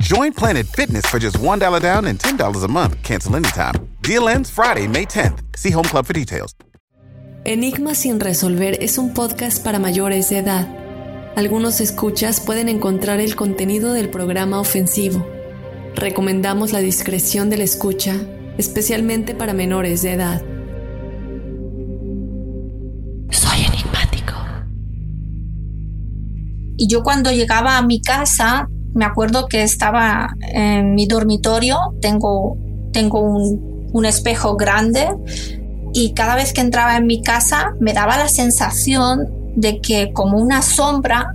Join Planet Fitness for just $1 down and $10 a month. Cancel anytime. Deal ends Friday, May 10th. See Home Club for details. Enigma sin resolver es un podcast para mayores de edad. Algunos escuchas pueden encontrar el contenido del programa ofensivo. Recomendamos la discreción de la escucha, especialmente para menores de edad. Soy enigmático. Y yo cuando llegaba a mi casa, me acuerdo que estaba en mi dormitorio, tengo, tengo un, un espejo grande y cada vez que entraba en mi casa me daba la sensación de que como una sombra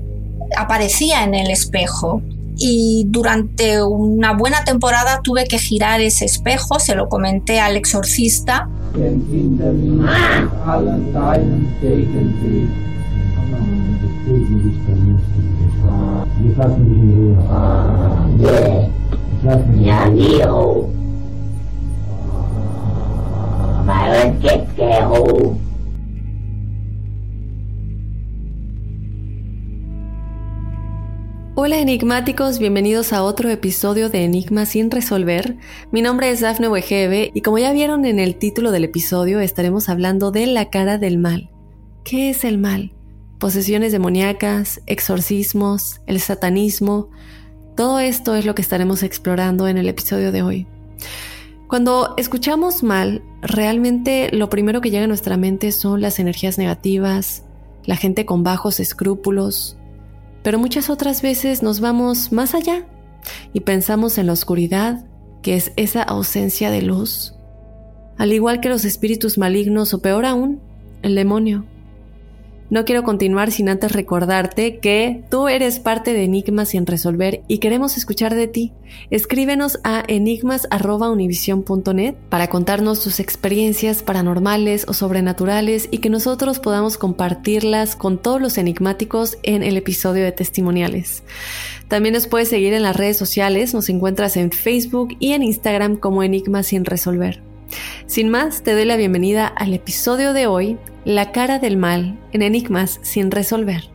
aparecía en el espejo. Y durante una buena temporada tuve que girar ese espejo, se lo comenté al exorcista. Hola enigmáticos, bienvenidos a otro episodio de Enigma sin resolver. Mi nombre es Dafne Wegebe y como ya vieron en el título del episodio estaremos hablando de la cara del mal. ¿Qué es el mal? Posesiones demoníacas, exorcismos, el satanismo. Todo esto es lo que estaremos explorando en el episodio de hoy. Cuando escuchamos mal, realmente lo primero que llega a nuestra mente son las energías negativas, la gente con bajos escrúpulos, pero muchas otras veces nos vamos más allá y pensamos en la oscuridad, que es esa ausencia de luz, al igual que los espíritus malignos o peor aún, el demonio. No quiero continuar sin antes recordarte que tú eres parte de Enigmas sin resolver y queremos escuchar de ti. Escríbenos a enigmas.univision.net para contarnos tus experiencias paranormales o sobrenaturales y que nosotros podamos compartirlas con todos los enigmáticos en el episodio de testimoniales. También nos puedes seguir en las redes sociales, nos encuentras en Facebook y en Instagram como Enigmas sin resolver. Sin más, te doy la bienvenida al episodio de hoy, la cara del mal en enigmas sin resolver.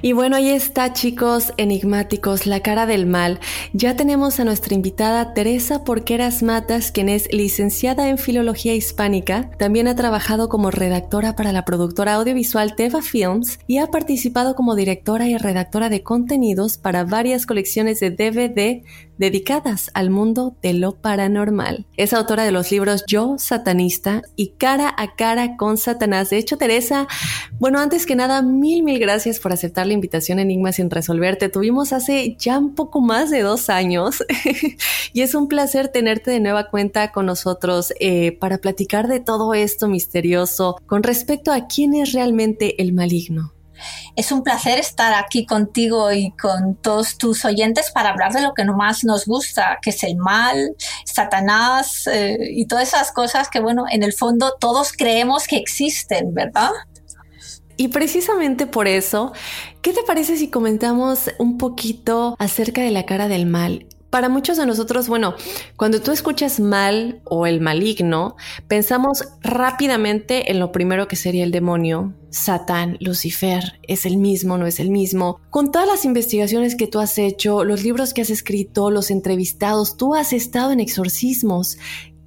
Y bueno, ahí está chicos enigmáticos, la cara del mal. Ya tenemos a nuestra invitada Teresa Porqueras Matas, quien es licenciada en Filología Hispánica, también ha trabajado como redactora para la productora audiovisual Teva Films y ha participado como directora y redactora de contenidos para varias colecciones de DVD dedicadas al mundo de lo paranormal. Es autora de los libros Yo, Satanista y Cara a Cara con Satanás. De hecho, Teresa, bueno, antes que nada, mil, mil gracias por aceptar la invitación Enigma sin resolver. Te tuvimos hace ya un poco más de dos años y es un placer tenerte de nueva cuenta con nosotros eh, para platicar de todo esto misterioso con respecto a quién es realmente el maligno. Es un placer estar aquí contigo y con todos tus oyentes para hablar de lo que más nos gusta, que es el mal, Satanás eh, y todas esas cosas que, bueno, en el fondo todos creemos que existen, ¿verdad? Y precisamente por eso, ¿qué te parece si comentamos un poquito acerca de la cara del mal? Para muchos de nosotros, bueno, cuando tú escuchas mal o el maligno, pensamos rápidamente en lo primero que sería el demonio, Satán, Lucifer, es el mismo, no es el mismo. Con todas las investigaciones que tú has hecho, los libros que has escrito, los entrevistados, tú has estado en exorcismos.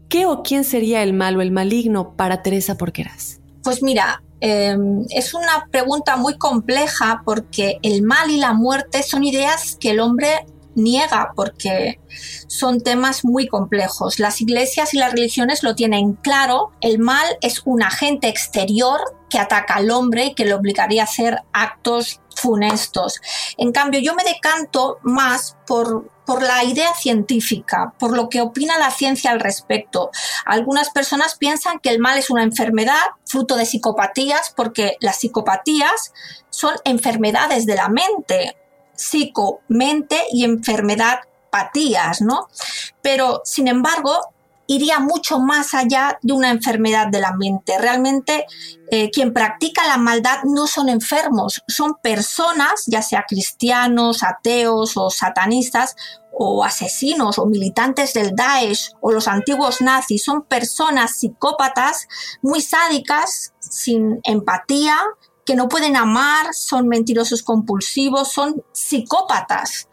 ¿Qué o quién sería el mal o el maligno para Teresa Porqueras? Pues mira, em, es una pregunta muy compleja porque el mal y la muerte son ideas que el hombre niega porque son temas muy complejos. Las iglesias y las religiones lo tienen claro. El mal es un agente exterior que ataca al hombre y que le obligaría a hacer actos funestos. En cambio, yo me decanto más por, por la idea científica, por lo que opina la ciencia al respecto. Algunas personas piensan que el mal es una enfermedad fruto de psicopatías porque las psicopatías son enfermedades de la mente psico, mente y enfermedad patías, ¿no? Pero, sin embargo, iría mucho más allá de una enfermedad de la mente. Realmente eh, quien practica la maldad no son enfermos, son personas, ya sea cristianos, ateos o satanistas, o asesinos o militantes del Daesh o los antiguos nazis, son personas psicópatas muy sádicas, sin empatía, que no pueden amar, son mentirosos compulsivos, son psicópatas.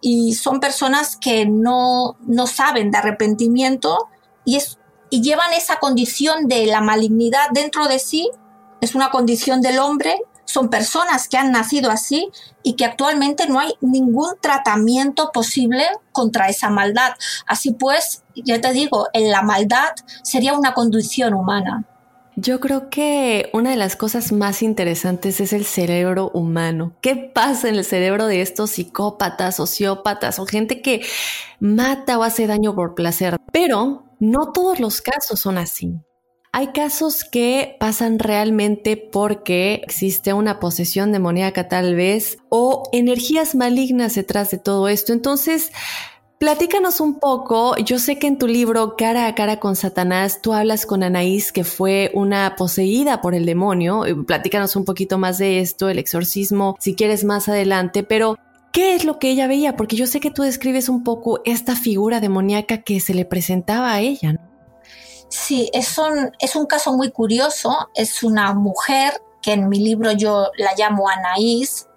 Y son personas que no, no saben de arrepentimiento y, es, y llevan esa condición de la malignidad dentro de sí, es una condición del hombre, son personas que han nacido así y que actualmente no hay ningún tratamiento posible contra esa maldad. Así pues, ya te digo, en la maldad sería una condición humana. Yo creo que una de las cosas más interesantes es el cerebro humano. ¿Qué pasa en el cerebro de estos psicópatas, sociópatas o gente que mata o hace daño por placer? Pero no todos los casos son así. Hay casos que pasan realmente porque existe una posesión demoníaca tal vez o energías malignas detrás de todo esto. Entonces, Platícanos un poco, yo sé que en tu libro Cara a cara con Satanás tú hablas con Anaís que fue una poseída por el demonio, platícanos un poquito más de esto, el exorcismo, si quieres más adelante, pero ¿qué es lo que ella veía? Porque yo sé que tú describes un poco esta figura demoníaca que se le presentaba a ella. Sí, es un, es un caso muy curioso, es una mujer que en mi libro yo la llamo Anaís,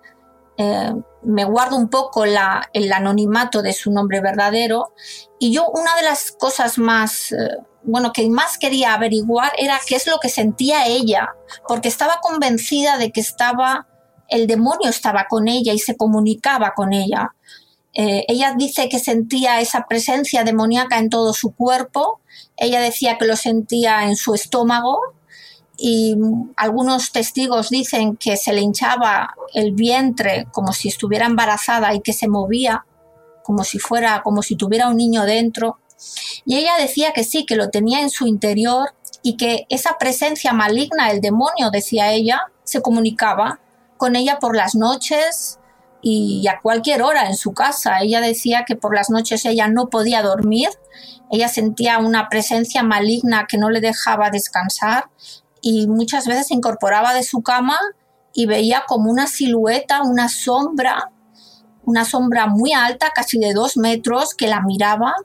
eh, me guardo un poco el anonimato de su nombre verdadero. Y yo una de las cosas más, eh, bueno, que más quería averiguar era qué es lo que sentía ella, porque estaba convencida de que estaba, el demonio estaba con ella y se comunicaba con ella. Eh, ella dice que sentía esa presencia demoníaca en todo su cuerpo, ella decía que lo sentía en su estómago, y algunos testigos dicen que se le hinchaba el vientre como si estuviera embarazada y que se movía como si fuera como si tuviera un niño dentro. Y ella decía que sí que lo tenía en su interior y que esa presencia maligna el demonio decía ella se comunicaba con ella por las noches y a cualquier hora en su casa. Ella decía que por las noches ella no podía dormir, ella sentía una presencia maligna que no le dejaba descansar y muchas veces se incorporaba de su cama y veía como una silueta, una sombra, una sombra muy alta, casi de dos metros, que la miraba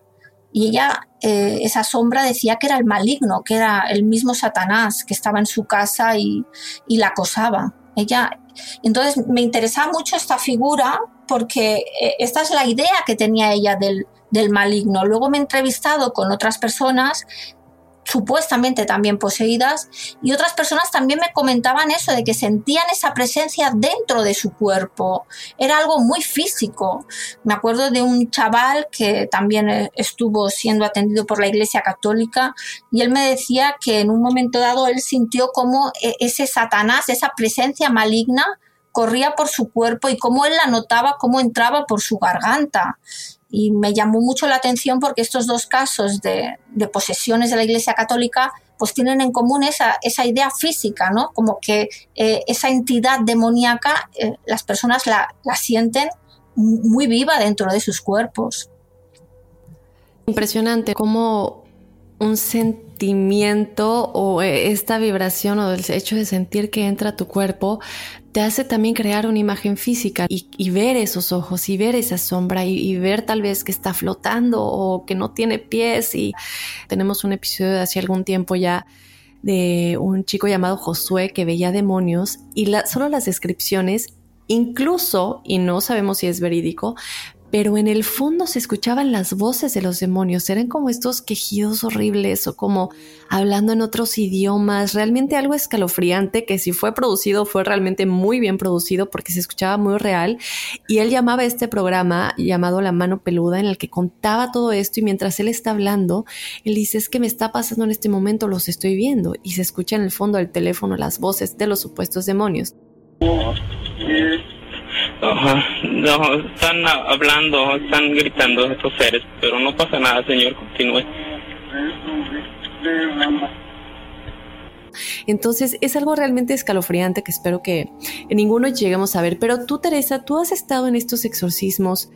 y ella, eh, esa sombra decía que era el maligno, que era el mismo Satanás que estaba en su casa y, la acosaba. Ella Entonces me interesaba mucho esta figura porque eh, esta es la idea que tenía ella del, del maligno. Luego me he entrevistado con otras personas supuestamente también poseídas, y otras personas también me comentaban eso, de que sentían esa presencia dentro de su cuerpo. Era algo muy físico. Me acuerdo de un chaval que también eh, estuvo siendo atendido por la Iglesia Católica, y él me decía que en un momento dado él sintió como eh, ese Satanás, esa presencia maligna, corría por su cuerpo y cómo él la notaba, cómo entraba por su garganta y me llamó mucho la atención porque estos dos casos de, posesiones de la Iglesia Católica pues tienen en común esa, esa idea física, ¿no? Como que eh, esa entidad demoníaca eh, las personas la, la sienten muy viva dentro de sus cuerpos. Impresionante cómo un sentimiento o eh, esta vibración o el hecho de sentir que entra a tu cuerpo te hace también crear una imagen física y, ver esos ojos y ver esa sombra y, ver tal vez que está flotando o que no tiene pies. Y tenemos un episodio de hace algún tiempo ya de un chico llamado Josué que veía demonios y solo las descripciones incluso, y no sabemos si es verídico, pero en el fondo se escuchaban las voces de los demonios, eran como estos quejidos horribles o como hablando en otros idiomas, realmente algo escalofriante que si fue producido fue realmente muy bien producido porque se escuchaba muy real. Y él llamaba este programa llamado La mano peluda en el que contaba todo esto y mientras él está hablando, él dice es que me está pasando en este momento, los estoy viendo y se escucha en el fondo del teléfono las voces de los supuestos demonios. No, están hablando, están gritando estos seres, pero no pasa nada, Señor, continúe. Entonces es algo realmente escalofriante que espero que ninguno lleguemos a ver. Pero tú, Teresa, tú has estado en estos exorcismos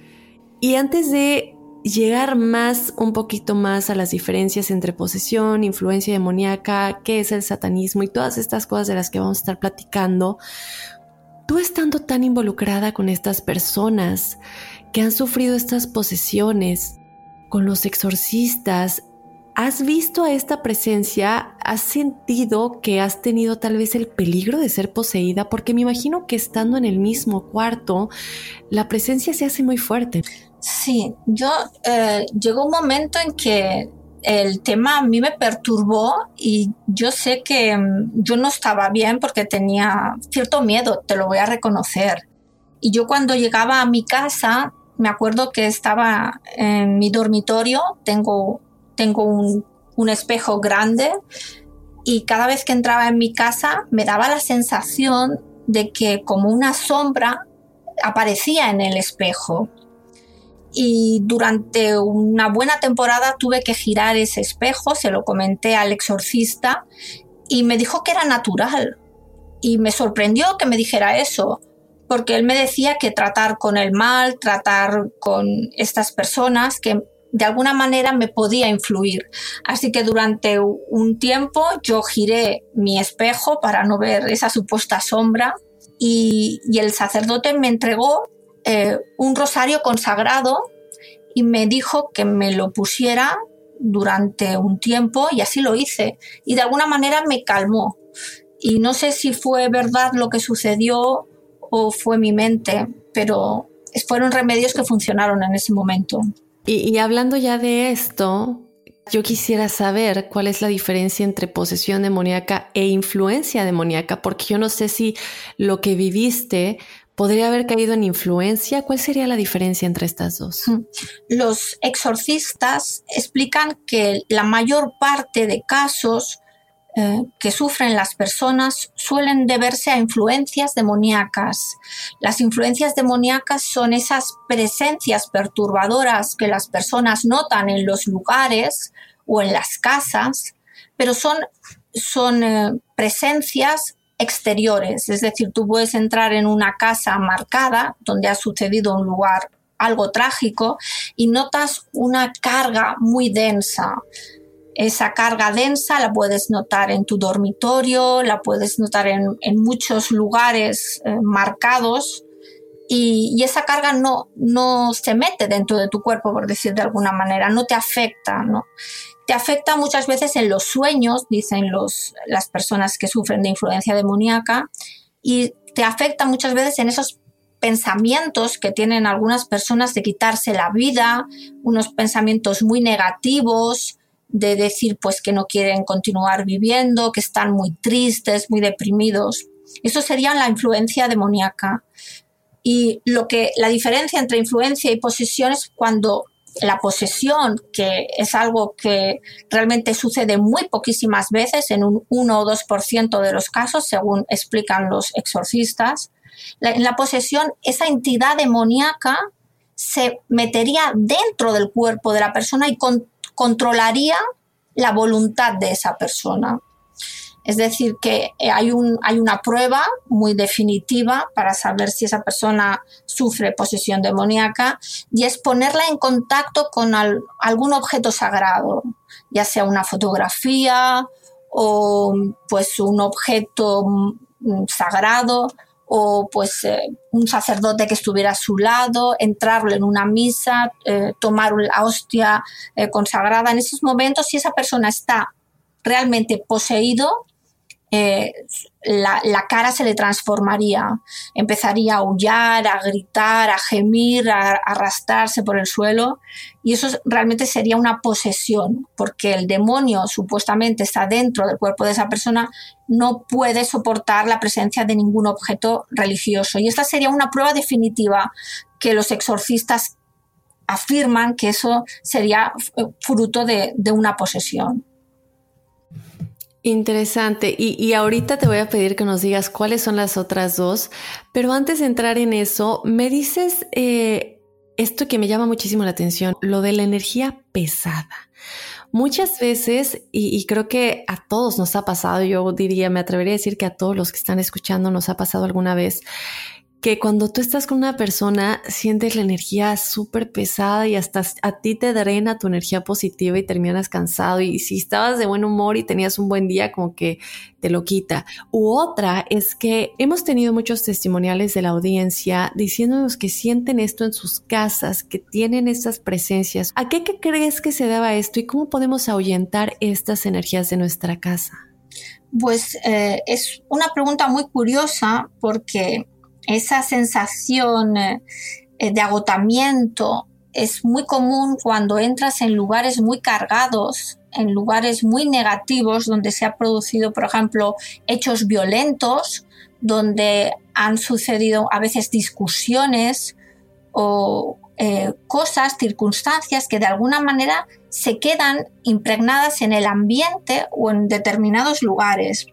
y antes de llegar más, un poquito más a las diferencias entre posesión, influencia demoníaca, qué es el satanismo y todas estas cosas de las que vamos a estar platicando, tú estando tan involucrada con estas personas que han sufrido estas posesiones, con los exorcistas, ¿has visto a esta presencia? ¿Has sentido que has tenido tal vez el peligro de ser poseída? Porque me imagino que estando en el mismo cuarto, la presencia se hace muy fuerte. Sí, yo eh, llegó un momento en que el tema a mí me perturbó y yo sé que mm, yo no estaba bien porque tenía cierto miedo, te lo voy a reconocer. Y yo cuando llegaba a mi casa, me acuerdo que estaba en mi dormitorio, tengo, tengo un, un espejo grande y cada vez que entraba en mi casa me daba la sensación de que como una sombra aparecía en el espejo y durante una buena temporada tuve que girar ese espejo, se lo comenté al exorcista y me dijo que era natural. Y me sorprendió que me dijera eso, porque él me decía que tratar con el mal, tratar con estas personas, que de alguna manera me podía influir. Así que durante un tiempo yo giré mi espejo para no ver esa supuesta sombra y, el sacerdote me entregó eh, un rosario consagrado y me dijo que me lo pusiera durante un tiempo y así lo hice. Y de alguna manera me calmó. Y no sé si fue verdad lo que sucedió o fue mi mente, pero fueron remedios que funcionaron en ese momento. Y, y hablando ya de esto, yo quisiera saber cuál es la diferencia entre posesión demoníaca e influencia demoníaca, porque yo no sé si lo que viviste podría haber caído en influencia. ¿Cuál sería la diferencia entre estas dos? Los exorcistas explican que la mayor parte de casos eh, que sufren las personas suelen deberse a influencias demoníacas. Las influencias demoníacas son esas presencias perturbadoras que las personas notan en los lugares o en las casas, pero son, son eh, presencias exteriores, es decir, tú puedes entrar en una casa marcada donde ha sucedido un lugar algo trágico y notas una carga muy densa. Esa carga densa la puedes notar en tu dormitorio, la puedes notar en, muchos lugares eh, marcados y, y, esa carga no, no se mete dentro de tu cuerpo, por decir de alguna manera, no te afecta, ¿no? Te afecta muchas veces en los sueños, dicen los, las personas que sufren de influencia demoníaca, y te afecta muchas veces en esos pensamientos que tienen algunas personas de quitarse la vida, unos pensamientos muy negativos, de decir pues que no quieren continuar viviendo, que están muy tristes, muy deprimidos. Eso sería la influencia demoníaca. Y lo que la diferencia entre influencia y posesión es cuando la posesión, que es algo que realmente sucede muy poquísimas veces, en un 1 o 2% de los casos, según explican los exorcistas, en la posesión esa entidad demoníaca se metería dentro del cuerpo de la persona y controlaría la voluntad de esa persona. Es decir, que eh, hay, un, hay una prueba muy definitiva para saber si esa persona sufre posesión demoníaca y es ponerla en contacto con algún objeto sagrado, ya sea una fotografía o pues un objeto mm, sagrado o pues eh, un sacerdote que estuviera a su lado, entrarle en una misa, eh, tomar la hostia consagrada. En esos momentos, si esa persona está realmente poseído, eh, la, cara se le transformaría, empezaría a aullar, a gritar, a gemir, a, arrastrarse por el suelo. Y eso realmente sería una posesión, porque el demonio supuestamente está dentro del cuerpo de esa persona, no puede soportar la presencia de ningún objeto religioso. Y esta sería una prueba definitiva que los exorcistas afirman que eso sería eh, fruto de una posesión. Interesante. Y, ahorita te voy a pedir que nos digas cuáles son las otras dos. Pero antes de entrar en eso, me dices eh, esto que me llama muchísimo la atención, lo de la energía pesada. Muchas veces, y, y, creo que a todos nos ha pasado, yo diría, me atrevería a decir que a todos los que están escuchando nos ha pasado alguna vez, que cuando tú estás con una persona sientes la energía súper pesada y hasta a ti te drena tu energía positiva y terminas cansado y si estabas de buen humor y tenías un buen día como que te lo quita. U otra es que hemos tenido muchos testimoniales de la audiencia diciéndonos que sienten esto en sus casas, que tienen estas presencias. ¿A qué, crees que se deba esto y cómo podemos ahuyentar estas energías de nuestra casa? Pues eh, es una pregunta muy curiosa porque esa sensación eh, de agotamiento es muy común cuando entras en lugares muy cargados, en lugares muy negativos, donde se ha producido, por ejemplo, hechos violentos, donde han sucedido a veces discusiones o eh, cosas, circunstancias que de alguna manera se quedan impregnadas en el ambiente o en determinados lugares.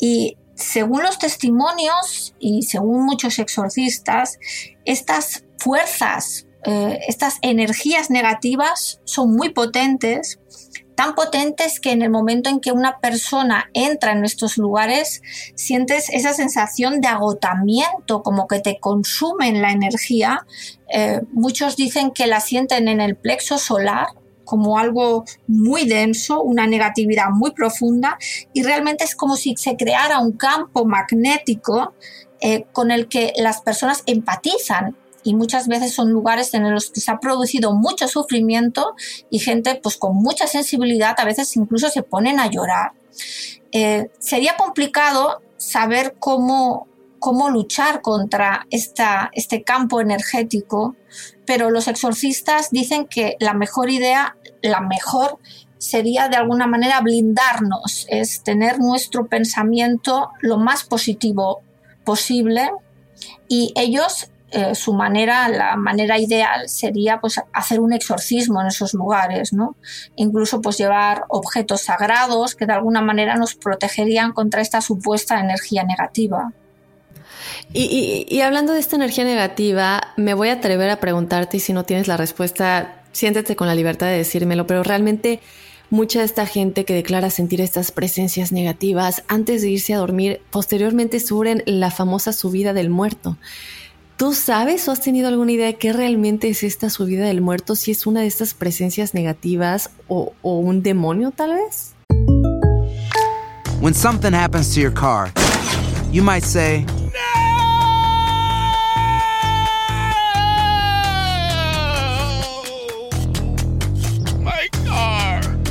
Y según los testimonios y según muchos exorcistas, estas fuerzas, eh, estas energías negativas son muy potentes, tan potentes que en el momento en que una persona entra en estos lugares, sientes esa sensación de agotamiento, como que te consumen la energía. Eh, muchos dicen que la sienten en el plexo solar como algo muy denso, una negatividad muy profunda y realmente es como si se creara un campo magnético eh, con el que las personas empatizan y muchas veces son lugares en los que se ha producido mucho sufrimiento y gente pues con mucha sensibilidad a veces incluso se ponen a llorar. Eh, sería complicado saber cómo, cómo luchar contra esta, este campo energético pero los exorcistas dicen que la mejor idea, la mejor sería de alguna manera blindarnos, es tener nuestro pensamiento lo más positivo posible y ellos eh, su manera, la manera ideal sería pues hacer un exorcismo en esos lugares, ¿no? Incluso pues llevar objetos sagrados que de alguna manera nos protegerían contra esta supuesta energía negativa. Y, hablando de esta energía negativa, me voy a atrever a preguntarte y si no tienes la respuesta, siéntete con la libertad de decírmelo, pero realmente mucha de esta gente que declara sentir estas presencias negativas antes de irse a dormir, posteriormente sufren la famosa subida del muerto. ¿Tú sabes o has tenido alguna idea de qué realmente es esta subida del muerto? Si es una de estas presencias negativas o, un demonio tal vez? When something happens to your car, you might say,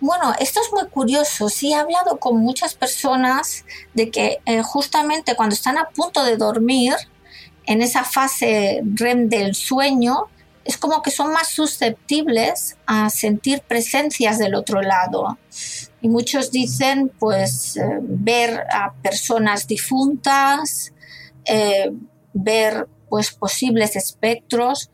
Bueno, esto es muy curioso. Sí he hablado con muchas personas de que eh, justamente cuando están a punto de dormir, en esa fase REM del sueño, es como que son más susceptibles a sentir presencias del otro lado. Y muchos dicen, pues, eh, ver a personas difuntas, eh, ver, pues, posibles espectros.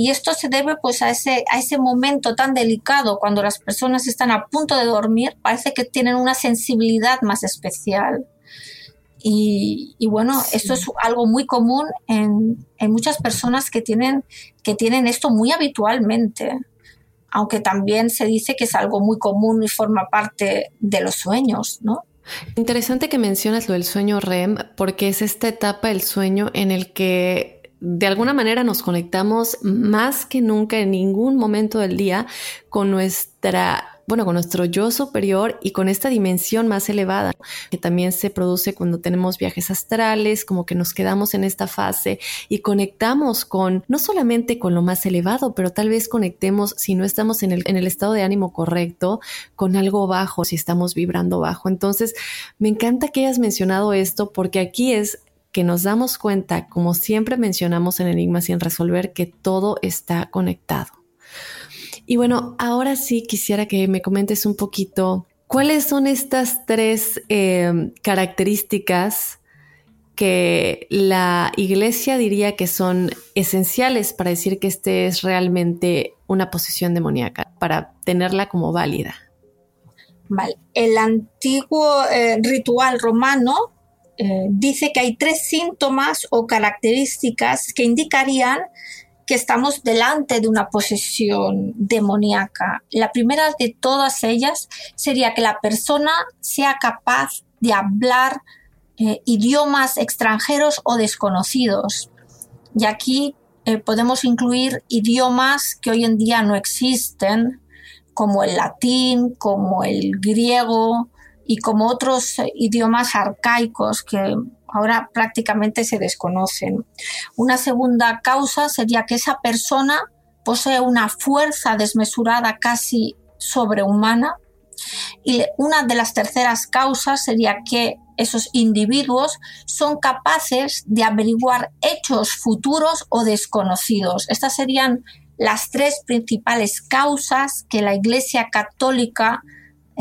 Y esto se debe pues a ese, a ese momento tan delicado cuando las personas están a punto de dormir, parece que tienen una sensibilidad más especial. Y, bueno, esto es algo muy común en, en, muchas personas que tienen, que tienen esto muy habitualmente, aunque también se dice que es algo muy común y forma parte de los sueños, ¿no? Interesante que mencionas lo del sueño REM, porque es esta etapa del sueño en el que de alguna manera nos conectamos más que nunca en ningún momento del día con nuestra, bueno, con nuestro yo superior y con esta dimensión más elevada que también se produce cuando tenemos viajes astrales, como que nos quedamos en esta fase y conectamos con, no solamente con lo más elevado, pero tal vez conectemos, si no estamos en el, en el estado de ánimo correcto, con algo bajo, si estamos vibrando bajo. Entonces, me encanta que hayas mencionado esto porque aquí es que nos damos cuenta, como siempre mencionamos en Enigma sin resolver, que todo está conectado. Y bueno, ahora sí quisiera que me comentes un poquito cuáles son estas tres em, características que la iglesia diría que son esenciales para decir que este es realmente una posición demoníaca, para tenerla como válida. Vale. El antiguo eh, ritual romano eh, dice que hay tres síntomas o características que indicarían que estamos delante de una posesión demoníaca. La primera de todas ellas sería que la persona sea capaz de hablar eh, idiomas extranjeros o desconocidos. Y aquí eh, podemos incluir idiomas que hoy en día no existen, como el latín, como el griego, y como otros idiomas arcaicos que ahora prácticamente se desconocen. Una segunda causa sería que esa persona posee una fuerza desmesurada casi sobrehumana y una de las terceras causas sería que esos individuos son capaces de averiguar hechos futuros o desconocidos. Estas serían las tres principales causas que la Iglesia Católica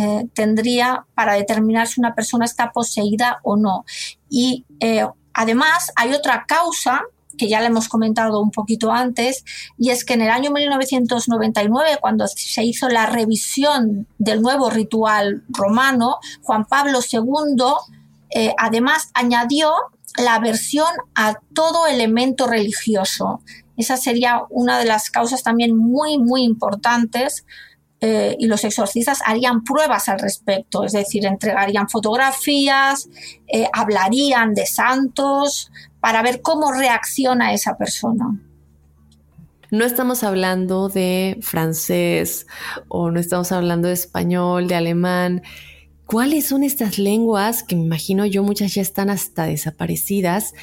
eh, tendría para determinar si una persona está poseída o no. Y eh, además hay otra causa que ya le hemos comentado un poquito antes, y es que en el año 1999, cuando se hizo la revisión del nuevo ritual romano, Juan Pablo II eh, además añadió la versión a todo elemento religioso. Esa sería una de las causas también muy, muy importantes eh, y los exorcistas harían pruebas al respecto, es decir, entregarían fotografías, eh, hablarían de santos para ver cómo reacciona esa persona. No estamos hablando de francés o no estamos hablando de español, de alemán. ¿Cuáles son estas lenguas que me imagino yo muchas ya están hasta desaparecidas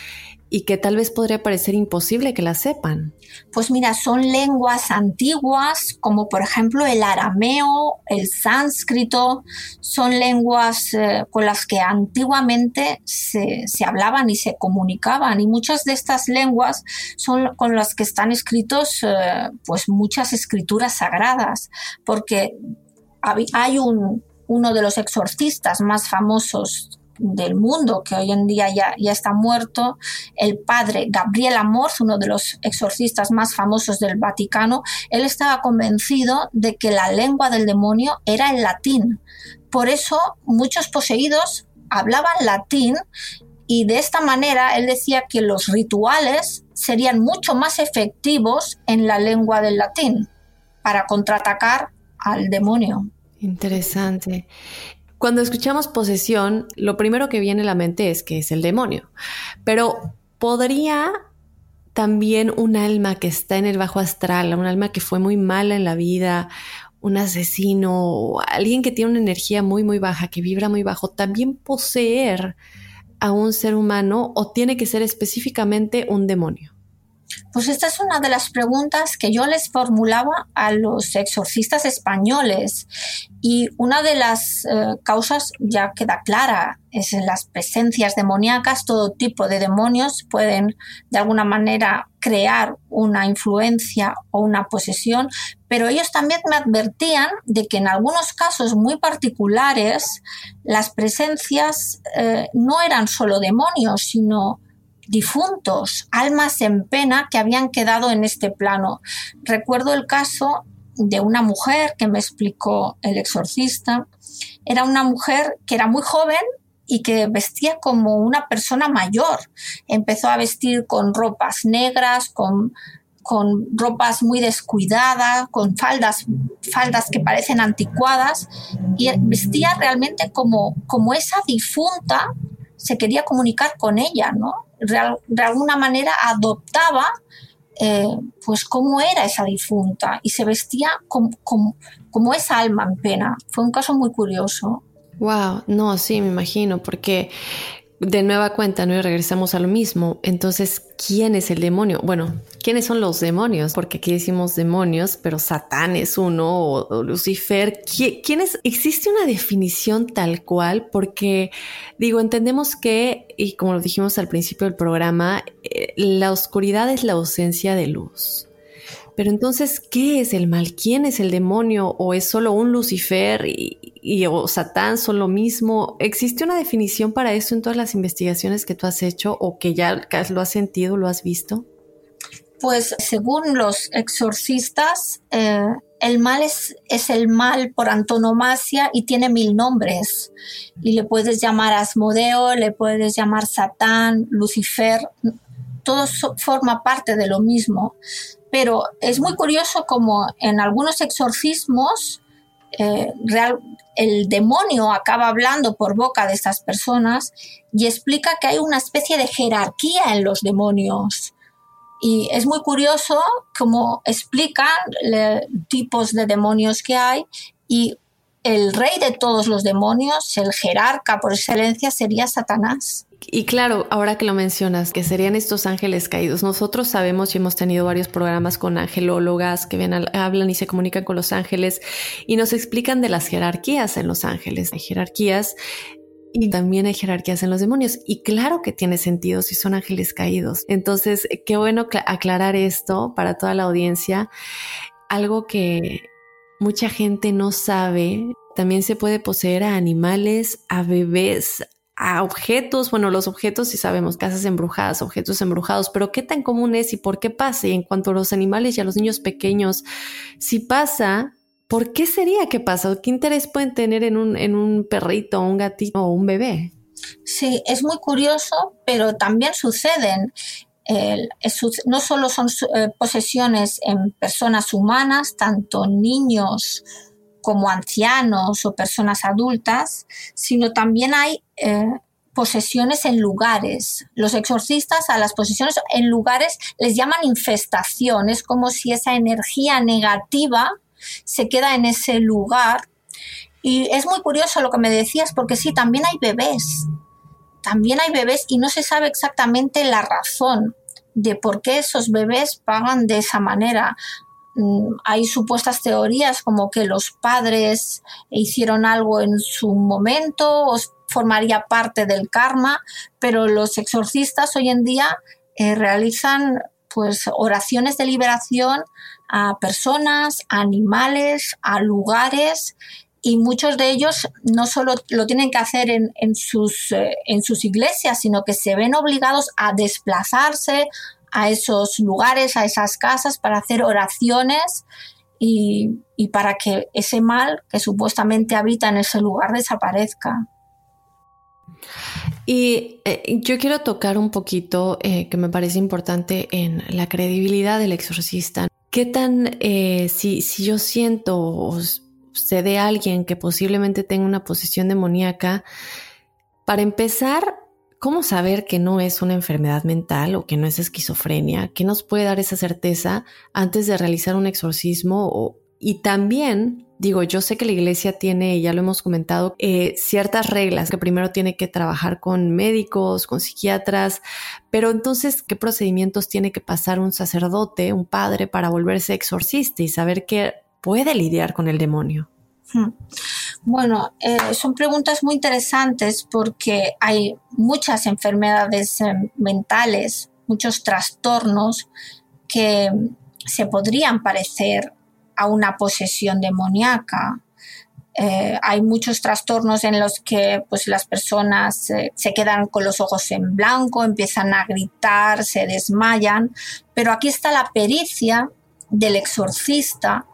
y que tal vez podría parecer imposible que las sepan? Pues mira, son lenguas antiguas, como por ejemplo el arameo, el sánscrito, son lenguas eh, con las que antiguamente se, hablaban y se comunicaban, y muchas de estas lenguas son con las que están escritos eh, pues muchas escrituras sagradas, porque hay un, uno de los exorcistas más famosos del mundo, que hoy en día ya, ya está muerto, el padre Gabriel Amorth, uno de los exorcistas más famosos del Vaticano, él estaba convencido de que la lengua del demonio era el latín. Por eso muchos poseídos hablaban latín y de esta manera él decía que los rituales serían mucho más efectivos en la lengua del latín para contraatacar al demonio. Interesante. Cuando escuchamos posesión, lo primero que viene a la mente es que es el demonio. Pero podría también un alma que está en el bajo astral, un alma que fue muy mala en la vida, un asesino, alguien que tiene una energía muy, muy baja, que vibra muy bajo, también poseer a un ser humano o tiene que ser específicamente un demonio? Pues esta es una de las preguntas que yo les formulaba a los exorcistas españoles y una de las eh, causas ya queda clara, es en las presencias demoníacas, todo tipo de demonios pueden de alguna manera crear una influencia o una posesión, pero ellos también me advertían de que en algunos casos muy particulares las presencias eh, no eran solo demonios, sino difuntos, almas en pena que habían quedado en este plano. Recuerdo el caso de una mujer que me explicó el exorcista. Era una mujer que era muy joven y que vestía como una persona mayor. Empezó a vestir con ropas negras, con, con ropas muy descuidadas, con faldas, faldas que parecen anticuadas, y vestía realmente como, como esa difunta se quería comunicar con ella, ¿no? De alguna manera adoptaba eh, pues cómo era esa difunta y se vestía como, como, esa alma en pena. Fue un caso muy curioso. Wow, no, sí, me imagino, porque de nueva cuenta, ¿no? Y regresamos a lo mismo. Entonces, ¿quién es el demonio? Bueno, ¿quiénes son los demonios? Porque aquí decimos demonios, pero Satán es uno o, Lucifer. ¿Quién es? ¿Existe una definición tal cual? Porque, digo, entendemos que, y como lo dijimos al principio del programa, eh, la oscuridad es la ausencia de luz. Pero entonces, ¿qué es el mal? ¿Quién es el demonio? ¿O es solo un Lucifer y, o Satán son lo mismo? ¿Existe una definición para eso en todas las investigaciones que tú has hecho o que ya lo has sentido, lo has visto? Pues según los exorcistas, eh, el mal es, es, el mal por antonomasia y tiene mil nombres. Y le puedes llamar Asmodeo, le puedes llamar Satán, Lucifer, todo forma parte de lo mismo. Pero es muy curioso como en algunos exorcismos eh, el demonio acaba hablando por boca de estas personas y explica que hay una especie de jerarquía en los demonios. Y es muy curioso cómo explican tipos de demonios que hay y el rey de todos los demonios, el jerarca por excelencia, sería Satanás. Y claro, ahora que lo mencionas, que serían estos ángeles caídos. Nosotros sabemos y hemos tenido varios programas con angelólogas que ven, hablan y se comunican con los ángeles y nos explican de las jerarquías en los ángeles. Hay jerarquías y también hay jerarquías en los demonios. Y claro que tiene sentido si son ángeles caídos. Entonces, qué bueno aclarar esto para toda la audiencia. Algo que mucha gente no sabe. También se puede poseer a animales, a bebés, a objetos, bueno, los objetos sí sabemos, casas embrujadas, objetos embrujados, pero qué tan común es y por qué pasa. Y en cuanto a los animales y a los niños pequeños, si pasa, ¿por qué sería que pasa? ¿Qué interés pueden tener en un, en un perrito, un gatito o un bebé? Sí, es muy curioso, pero también suceden. no solo son eh, posesiones en personas humanas, tanto niños como ancianos o personas adultas, sino también hay eh, posesiones en lugares. Los exorcistas a las posesiones en lugares les llaman infestación, es como si esa energía negativa se queda en ese lugar Y es muy curioso lo que me decías, porque sí, también hay bebés. También hay bebés y no se sabe exactamente la razón de por qué esos bebés pagan de esa manera. Mm, hay supuestas teorías como que los padres hicieron algo en su momento o formaría parte del karma, pero los exorcistas hoy en día eh, realizan pues oraciones de liberación a personas, a animales, a lugares y muchos de ellos no solo lo tienen que hacer en, sus, eh, en sus iglesias, sino que se ven obligados a desplazarse a esos lugares, a esas casas, para hacer oraciones y, para que ese mal que supuestamente habita en ese lugar desaparezca. Y eh, yo quiero tocar un poquito eh, que me parece importante en la credibilidad del exorcista. ¿Qué tan, si, si yo siento se dé a alguien que posiblemente tenga una posesión demoníaca, para empezar, ¿cómo saber que no es una enfermedad mental o que no es esquizofrenia? ¿Qué nos puede dar esa certeza antes de realizar un exorcismo? y también, digo, yo sé que la iglesia tiene, ya lo hemos comentado, eh, ciertas reglas que primero tiene que trabajar con médicos, con psiquiatras, pero entonces, ¿qué procedimientos tiene que pasar un sacerdote, un padre, para volverse exorcista y saber que puede lidiar con el demonio? Hmm. Bueno, eh, son preguntas muy interesantes porque hay muchas enfermedades eh, mentales, muchos trastornos que se podrían parecer a una posesión demoníaca. Eh, hay muchos trastornos en los que pues, las personas se quedan con los ojos en blanco, empiezan a gritar, se desmayan, pero aquí está la pericia del exorcista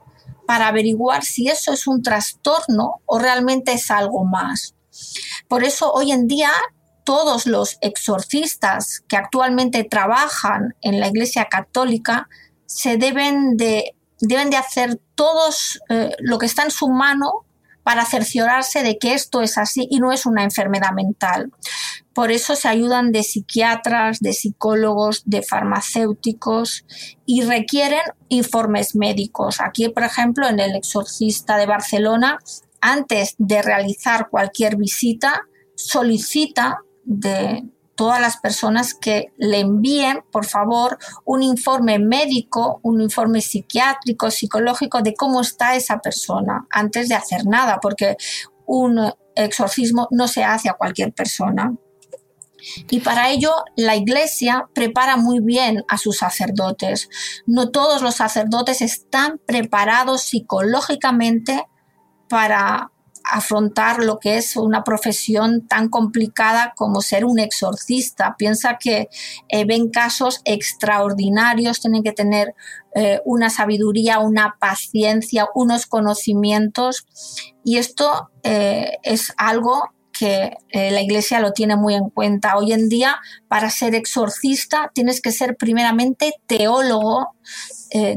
para averiguar si eso es un trastorno o realmente es algo más. Por eso hoy en día todos los exorcistas que actualmente trabajan en la Iglesia Católica se deben de, deben de hacer todos eh, lo que está en su mano para cerciorarse de que esto es así y no es una enfermedad mental. Por eso se ayudan de psiquiatras, de psicólogos, de farmacéuticos y requieren informes médicos. Aquí, por ejemplo, en el exorcista de Barcelona, antes de realizar cualquier visita, solicita de todas las personas que le envíen, por favor, un informe médico, un informe psiquiátrico, psicológico de cómo está esa persona antes de hacer nada, porque un exorcismo no se hace a cualquier persona. Y para ello la Iglesia prepara muy bien a sus sacerdotes. No todos los sacerdotes están preparados psicológicamente para afrontar lo que es una profesión tan complicada como ser un exorcista. Piensa que eh, ven casos extraordinarios, tienen que tener eh, una sabiduría, una paciencia, unos conocimientos y esto eh, es algo que la iglesia lo tiene muy en cuenta. Hoy en día, para ser exorcista, tienes que ser primeramente teólogo,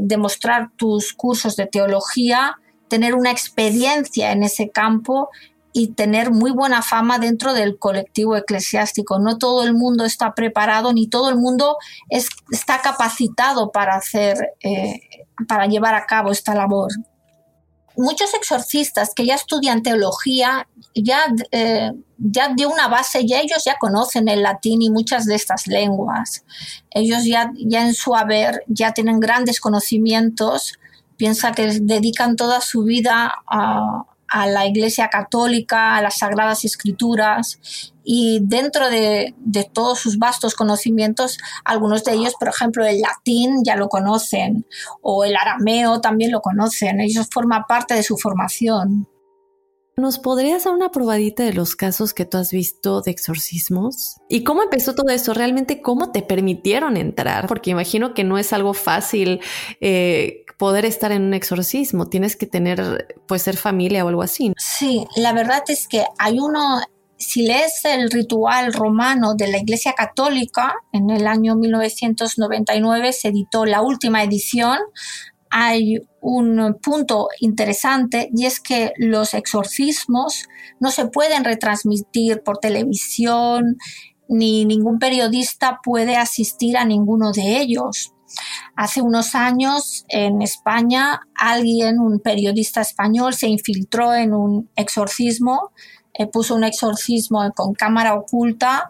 demostrar tus cursos de teología, tener una experiencia en ese campo y tener muy buena fama dentro del colectivo eclesiástico. No todo el mundo está preparado ni todo el mundo está capacitado para hacer, eh, para llevar a cabo esta labor. Muchos exorcistas que ya estudian teología, ya, eh, ya de una base, ya ellos ya conocen el latín y muchas de estas lenguas. Ellos ya, ya en su haber ya tienen grandes conocimientos piensa que dedican toda su vida a, la Iglesia Católica, a las Sagradas Escrituras y dentro de, todos sus vastos conocimientos, algunos de ellos, por ejemplo, el latín ya lo conocen o el arameo también lo conocen, ellos forman parte de su formación. ¿Nos podrías dar una probadita de los casos que tú has visto de exorcismos? ¿Y cómo empezó todo esto? ¿Realmente cómo te permitieron entrar? Porque imagino que no es algo fácil eh, poder estar en un exorcismo. Tienes que tener, pues, ser familia o algo así. Sí, la verdad es que hay uno, si lees el ritual romano de la Iglesia Católica, en el año 1999 se editó la última edición hay un punto interesante y es que los exorcismos no se pueden retransmitir por televisión ni ningún periodista puede asistir a ninguno de ellos. Hace unos años en España alguien, un periodista español, se infiltró en un exorcismo, eh, puso un exorcismo con cámara oculta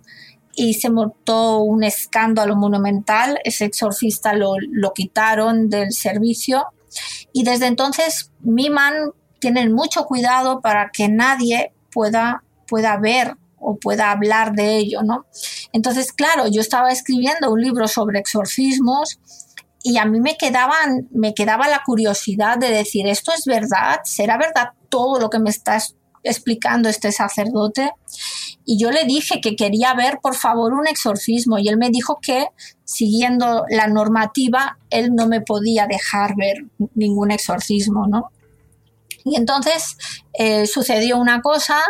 y se montó un escándalo monumental. Ese exorcista lo, lo quitaron del servicio y desde entonces Miman tienen mucho cuidado para que nadie pueda, pueda ver o pueda hablar de ello, ¿no? Entonces, claro, yo estaba escribiendo un libro sobre exorcismos y a mí me quedaban, me quedaba la curiosidad de decir, ¿esto es verdad? ¿Será verdad todo lo que me está explicando este sacerdote? Y yo le dije que quería ver, por favor, un exorcismo y él me dijo que, siguiendo la normativa, él no me podía dejar ver ningún exorcismo, ¿no? Y entonces eh, sucedió una cosa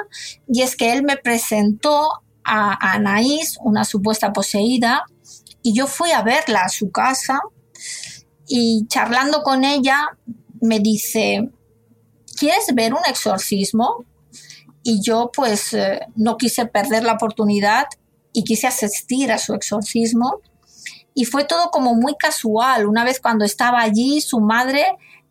y es que él me presentó a, Anaís, una supuesta poseída, y yo fui a verla a su casa y charlando con ella me dice, ¿quieres ver un exorcismo? Y yo pues eh, no quise perder la oportunidad y quise asistir a su exorcismo. Y fue todo como muy casual. Una vez cuando estaba allí, su madre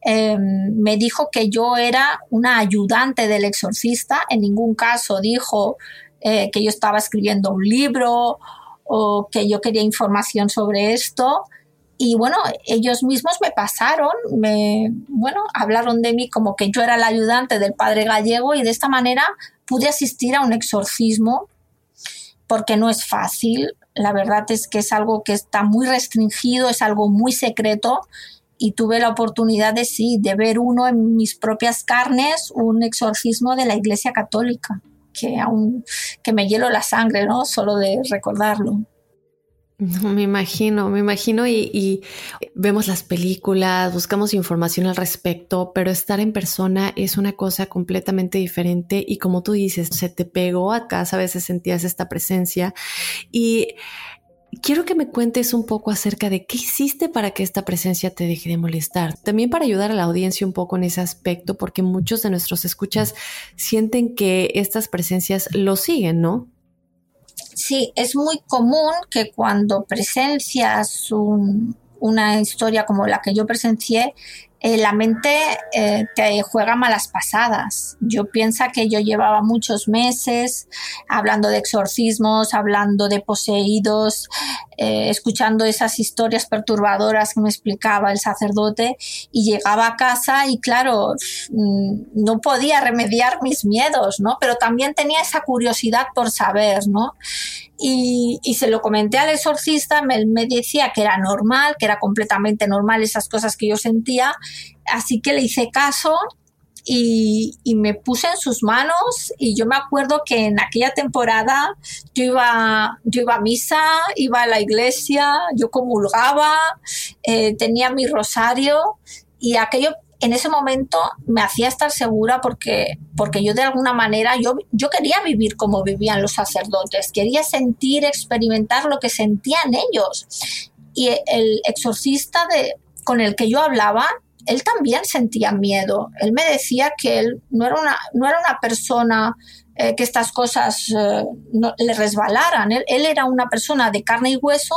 Em, me dijo que yo era una ayudante del exorcista, en ningún caso dijo eh, que yo estaba escribiendo un libro o que yo quería información sobre esto. Y bueno, ellos mismos me pasaron, me, bueno, hablaron de mí como que yo era la ayudante del padre gallego y de esta manera pude asistir a un exorcismo porque no es fácil. La verdad es que es algo que está muy restringido, es algo muy secreto y tuve la oportunidad de sí, de ver uno en mis propias carnes, un exorcismo de la Iglesia Católica, que aún que me hielo la sangre, ¿no? Solo de recordarlo. No, me imagino, me imagino y, vemos las películas, buscamos información al respecto, pero estar en persona es una cosa completamente diferente y como tú dices, se te pegó a casa, a veces sentías esta presencia y quiero que me cuentes un poco acerca de qué hiciste para que esta presencia te deje de molestar. También para ayudar a la audiencia un poco en ese aspecto, porque muchos de nuestros escuchas sienten que estas presencias lo siguen, ¿no? Sí, es muy común que cuando presencias una historia como la que yo presencié, eh, la mente eh, te juega malas pasadas. Yo pienso que yo llevaba muchos meses hablando de exorcismos, hablando de poseídos, eh, escuchando esas historias perturbadoras que me explicaba el sacerdote y llegaba a casa y claro, mm, no podía remediar mis miedos, ¿no? Pero también tenía esa curiosidad por saber, ¿no? Y, se lo comenté al exorcista, me, me, decía que era normal, que era completamente normal esas cosas que yo sentía, así que le hice caso y, me puse en sus manos y yo me acuerdo que en aquella temporada yo iba, yo iba a misa, iba a la iglesia, yo comulgaba, eh, tenía mi rosario y aquello en ese momento me hacía estar segura porque, porque yo de alguna manera, yo, yo quería vivir como vivían los sacerdotes, quería sentir, experimentar lo que sentían ellos. Y el exorcista de, con el que yo hablaba, él también sentía miedo. Él me decía que él no era una, no era una persona eh, que estas cosas eh, le resbalaran. Él, era una persona de carne y hueso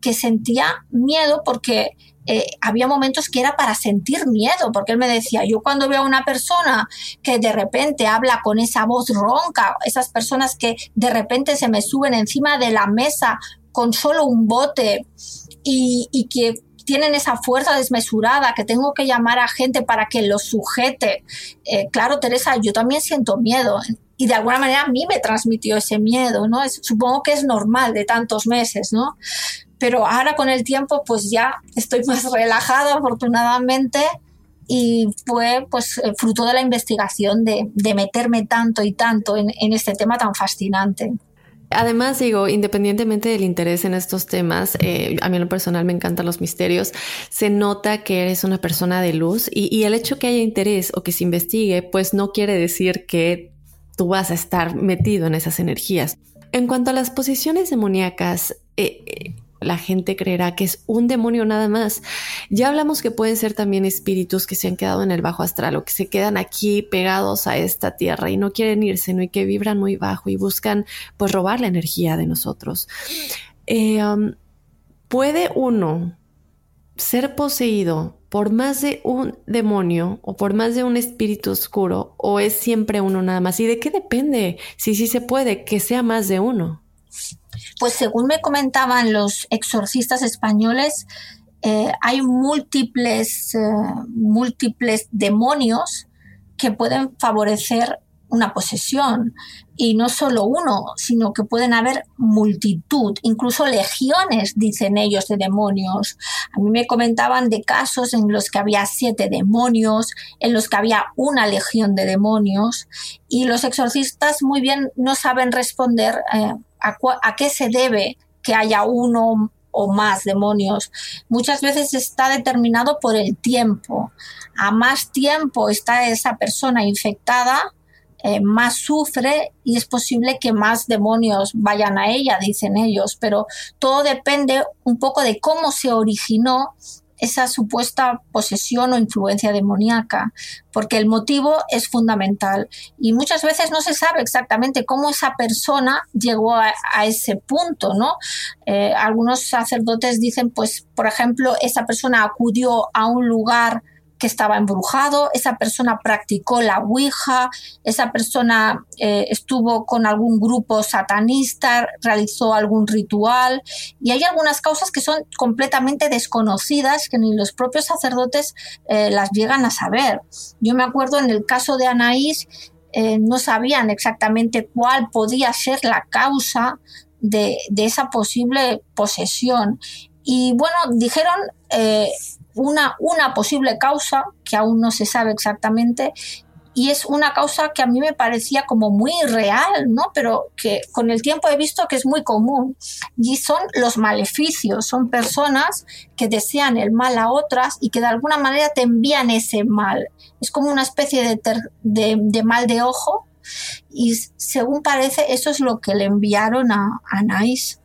que sentía miedo porque eh, había momentos que era para sentir miedo, porque él me decía, yo cuando veo a una persona que de repente habla con esa voz ronca, esas personas que de repente se me suben encima de la mesa con solo un bote y, y que tienen esa fuerza desmesurada, que tengo que llamar a gente para que los sujete. Eh, claro, Teresa, yo también siento miedo y de alguna manera a mí me transmitió ese miedo, ¿no? supongo que es normal de tantos meses, ¿no? Pero ahora con el tiempo pues ya estoy más relajada afortunadamente y fue pues eh, fruto de la investigación de, meterme tanto y tanto en, este tema tan fascinante. Además, digo, independientemente del interés en estos temas, eh, a mí en lo personal me encantan los misterios, se nota que eres una persona de luz y, el hecho que haya interés o que se investigue, pues no quiere decir que tú vas a estar metido en esas energías. En cuanto a las posiciones demoníacas, eh, la gente creerá que es un demonio nada más. Ya hablamos que pueden ser también espíritus que se han quedado en el bajo astral o que se quedan aquí pegados a esta tierra y no quieren irse, ¿no? Y que vibran muy bajo y buscan pues robar la energía de nosotros. Eh, um, ¿Puede uno ser poseído por más de un demonio o por más de un espíritu oscuro o es siempre uno nada más? ¿Y de qué depende? Si sí se puede que sea más de uno. Pues según me comentaban los exorcistas españoles, eh, hay múltiples, eh, múltiples demonios que pueden favorecer una posesión. Y no solo uno, sino que pueden haber multitud, incluso legiones, dicen ellos, de demonios. A mí me comentaban de casos en los que había siete demonios, en los que había una legión de demonios, y los exorcistas muy bien no saben responder eh, a, qué se debe que haya uno o más demonios. Muchas veces está determinado por el tiempo. A más tiempo está esa persona infectada, eh, más sufre y es posible que más demonios vayan a ella, dicen ellos, pero todo depende un poco de cómo se originó esa supuesta posesión o influencia demoníaca, porque el motivo es fundamental y muchas veces no se sabe exactamente cómo esa persona llegó a, ese punto, ¿no? Eh, algunos sacerdotes dicen, pues, por ejemplo, esa persona acudió a un lugar estaba embrujado, esa persona practicó la Ouija, esa persona eh, estuvo con algún grupo satanista, realizó algún ritual y hay algunas causas que son completamente desconocidas que ni los propios sacerdotes eh, las llegan a saber. Yo me acuerdo en el caso de Anaís, eh, no sabían exactamente cuál podía ser la causa de, de esa posible posesión. Y bueno, dijeron una, una posible causa, que aún no se sabe exactamente, y es una causa que a mí me parecía como muy real, ¿no? Pero que con el tiempo he visto que es muy común. Y son los maleficios, son personas que desean el mal a otras y que de alguna manera te envían ese mal. Es como una especie de, de, mal de ojo y según parece eso es lo que le enviaron a, a Nice.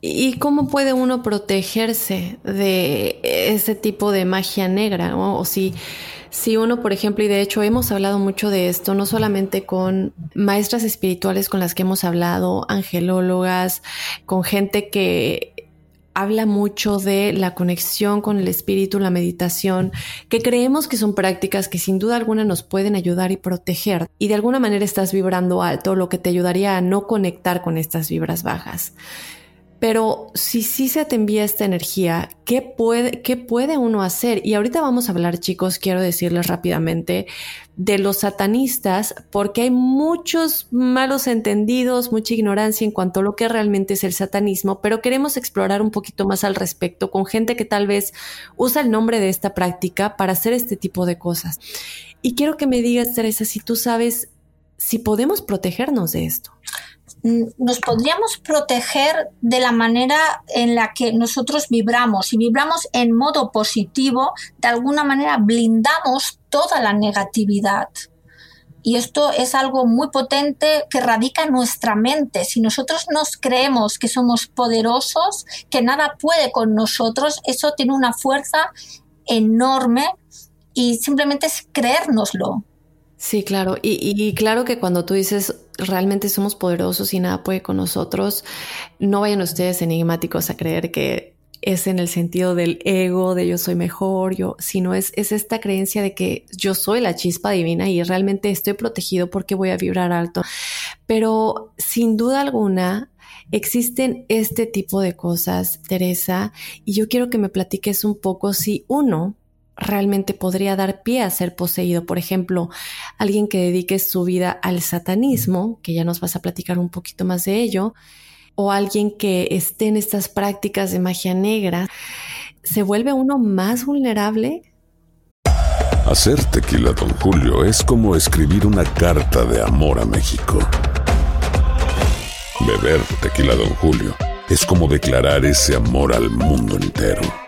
¿Y cómo puede uno protegerse de ese tipo de magia negra? O si, si uno, por ejemplo, y de hecho hemos hablado mucho de esto, no solamente con maestras espirituales con las que hemos hablado, angelólogas, con gente que habla mucho de la conexión con el espíritu, la meditación, que creemos que son prácticas que sin duda alguna nos pueden ayudar y proteger. Y de alguna manera estás vibrando alto, lo que te ayudaría a no conectar con estas vibras bajas. Pero si sí se te envía esta energía, ¿qué puede, ¿qué puede uno hacer? Y ahorita vamos a hablar, chicos, quiero decirles rápidamente, de los satanistas, porque hay muchos malos entendidos, mucha ignorancia en cuanto a lo que realmente es el satanismo, pero queremos explorar un poquito más al respecto con gente que tal vez usa el nombre de esta práctica para hacer este tipo de cosas. Y quiero que me digas, Teresa, si tú sabes si podemos protegernos de esto. Mm, nos podríamos proteger de la manera en la que nosotros vibramos. Si vibramos en modo positivo, de alguna manera blindamos toda la negatividad. Y esto es algo muy potente que radica en nuestra mente. Si nosotros nos creemos que somos poderosos, que nada puede con nosotros, eso tiene una fuerza enorme y simplemente es creérnoslo. Sí, claro. Y, claro que cuando tú dices realmente somos poderosos y nada puede con nosotros, no vayan ustedes enigmáticos a creer que es en el sentido del ego, de yo soy mejor, yo, sino es, es esta creencia de que yo soy la chispa divina y realmente estoy protegido porque voy a vibrar alto. Pero sin duda alguna, existen este tipo de cosas, Teresa, y yo quiero que me platiques un poco si uno realmente podría dar pie a ser poseído. Por ejemplo, alguien que dedique su vida al satanismo, que ya nos vas a platicar un poquito más de ello, o alguien que esté en estas prácticas de magia negra, ¿se vuelve uno más vulnerable? Hacer tequila, don Julio, es como escribir una carta de amor a México. Beber tequila, don Julio, es como declarar ese amor al mundo entero.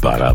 Para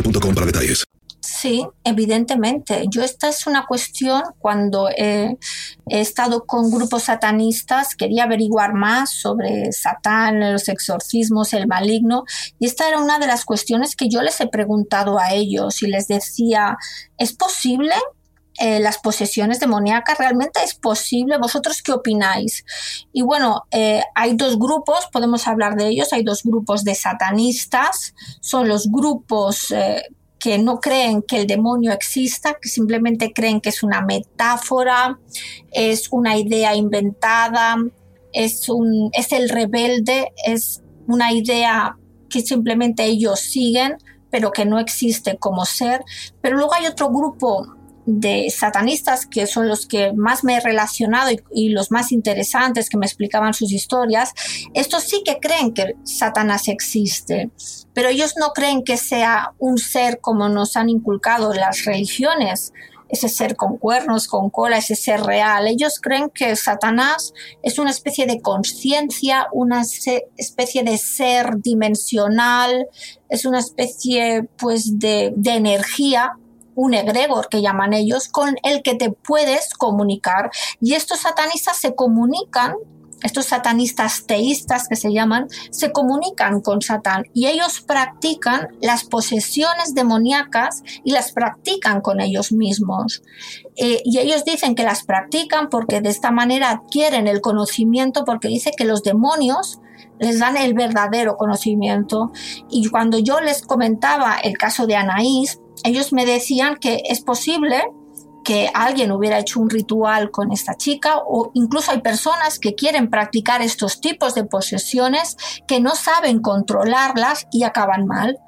para detalles. Sí, evidentemente. Yo esta es una cuestión cuando he, estado con grupos satanistas, quería averiguar más sobre Satán, los exorcismos, el maligno, y esta era una de las cuestiones que yo les he preguntado a ellos y les decía, ¿es posible eh, las posesiones demoníacas, ¿realmente es posible? ¿Vosotros qué opináis? Y bueno, eh, hay dos grupos, podemos hablar de ellos, hay dos grupos de satanistas, son los grupos eh, que no creen que el demonio exista, que simplemente creen que es una metáfora, es una idea inventada, es, un, es el rebelde, es una idea que simplemente ellos siguen, pero que no existe como ser. Pero luego hay otro grupo de satanistas, que son los que más me he relacionado y, los más interesantes que me explicaban sus historias, estos sí que creen que Satanás existe, pero ellos no creen que sea un ser como nos han inculcado las religiones, ese ser con cuernos, con cola, ese ser real. Ellos creen que Satanás es una especie de conciencia, una especie de ser dimensional, es una especie pues de, de energía un egregor que llaman ellos, con el que te puedes comunicar. Y estos satanistas se comunican estos satanistas teístas que se llaman, se comunican con Satán y ellos practican las posesiones demoníacas y las practican con ellos mismos. Eh, y ellos dicen que las practican porque de esta manera adquieren el conocimiento, porque dice que los demonios les dan el verdadero conocimiento. Y cuando yo les comentaba el caso de Anaís, ellos me decían que es posible que alguien hubiera hecho un ritual con esta chica o incluso hay personas que quieren practicar estos tipos de posesiones que no saben controlarlas y acaban mal.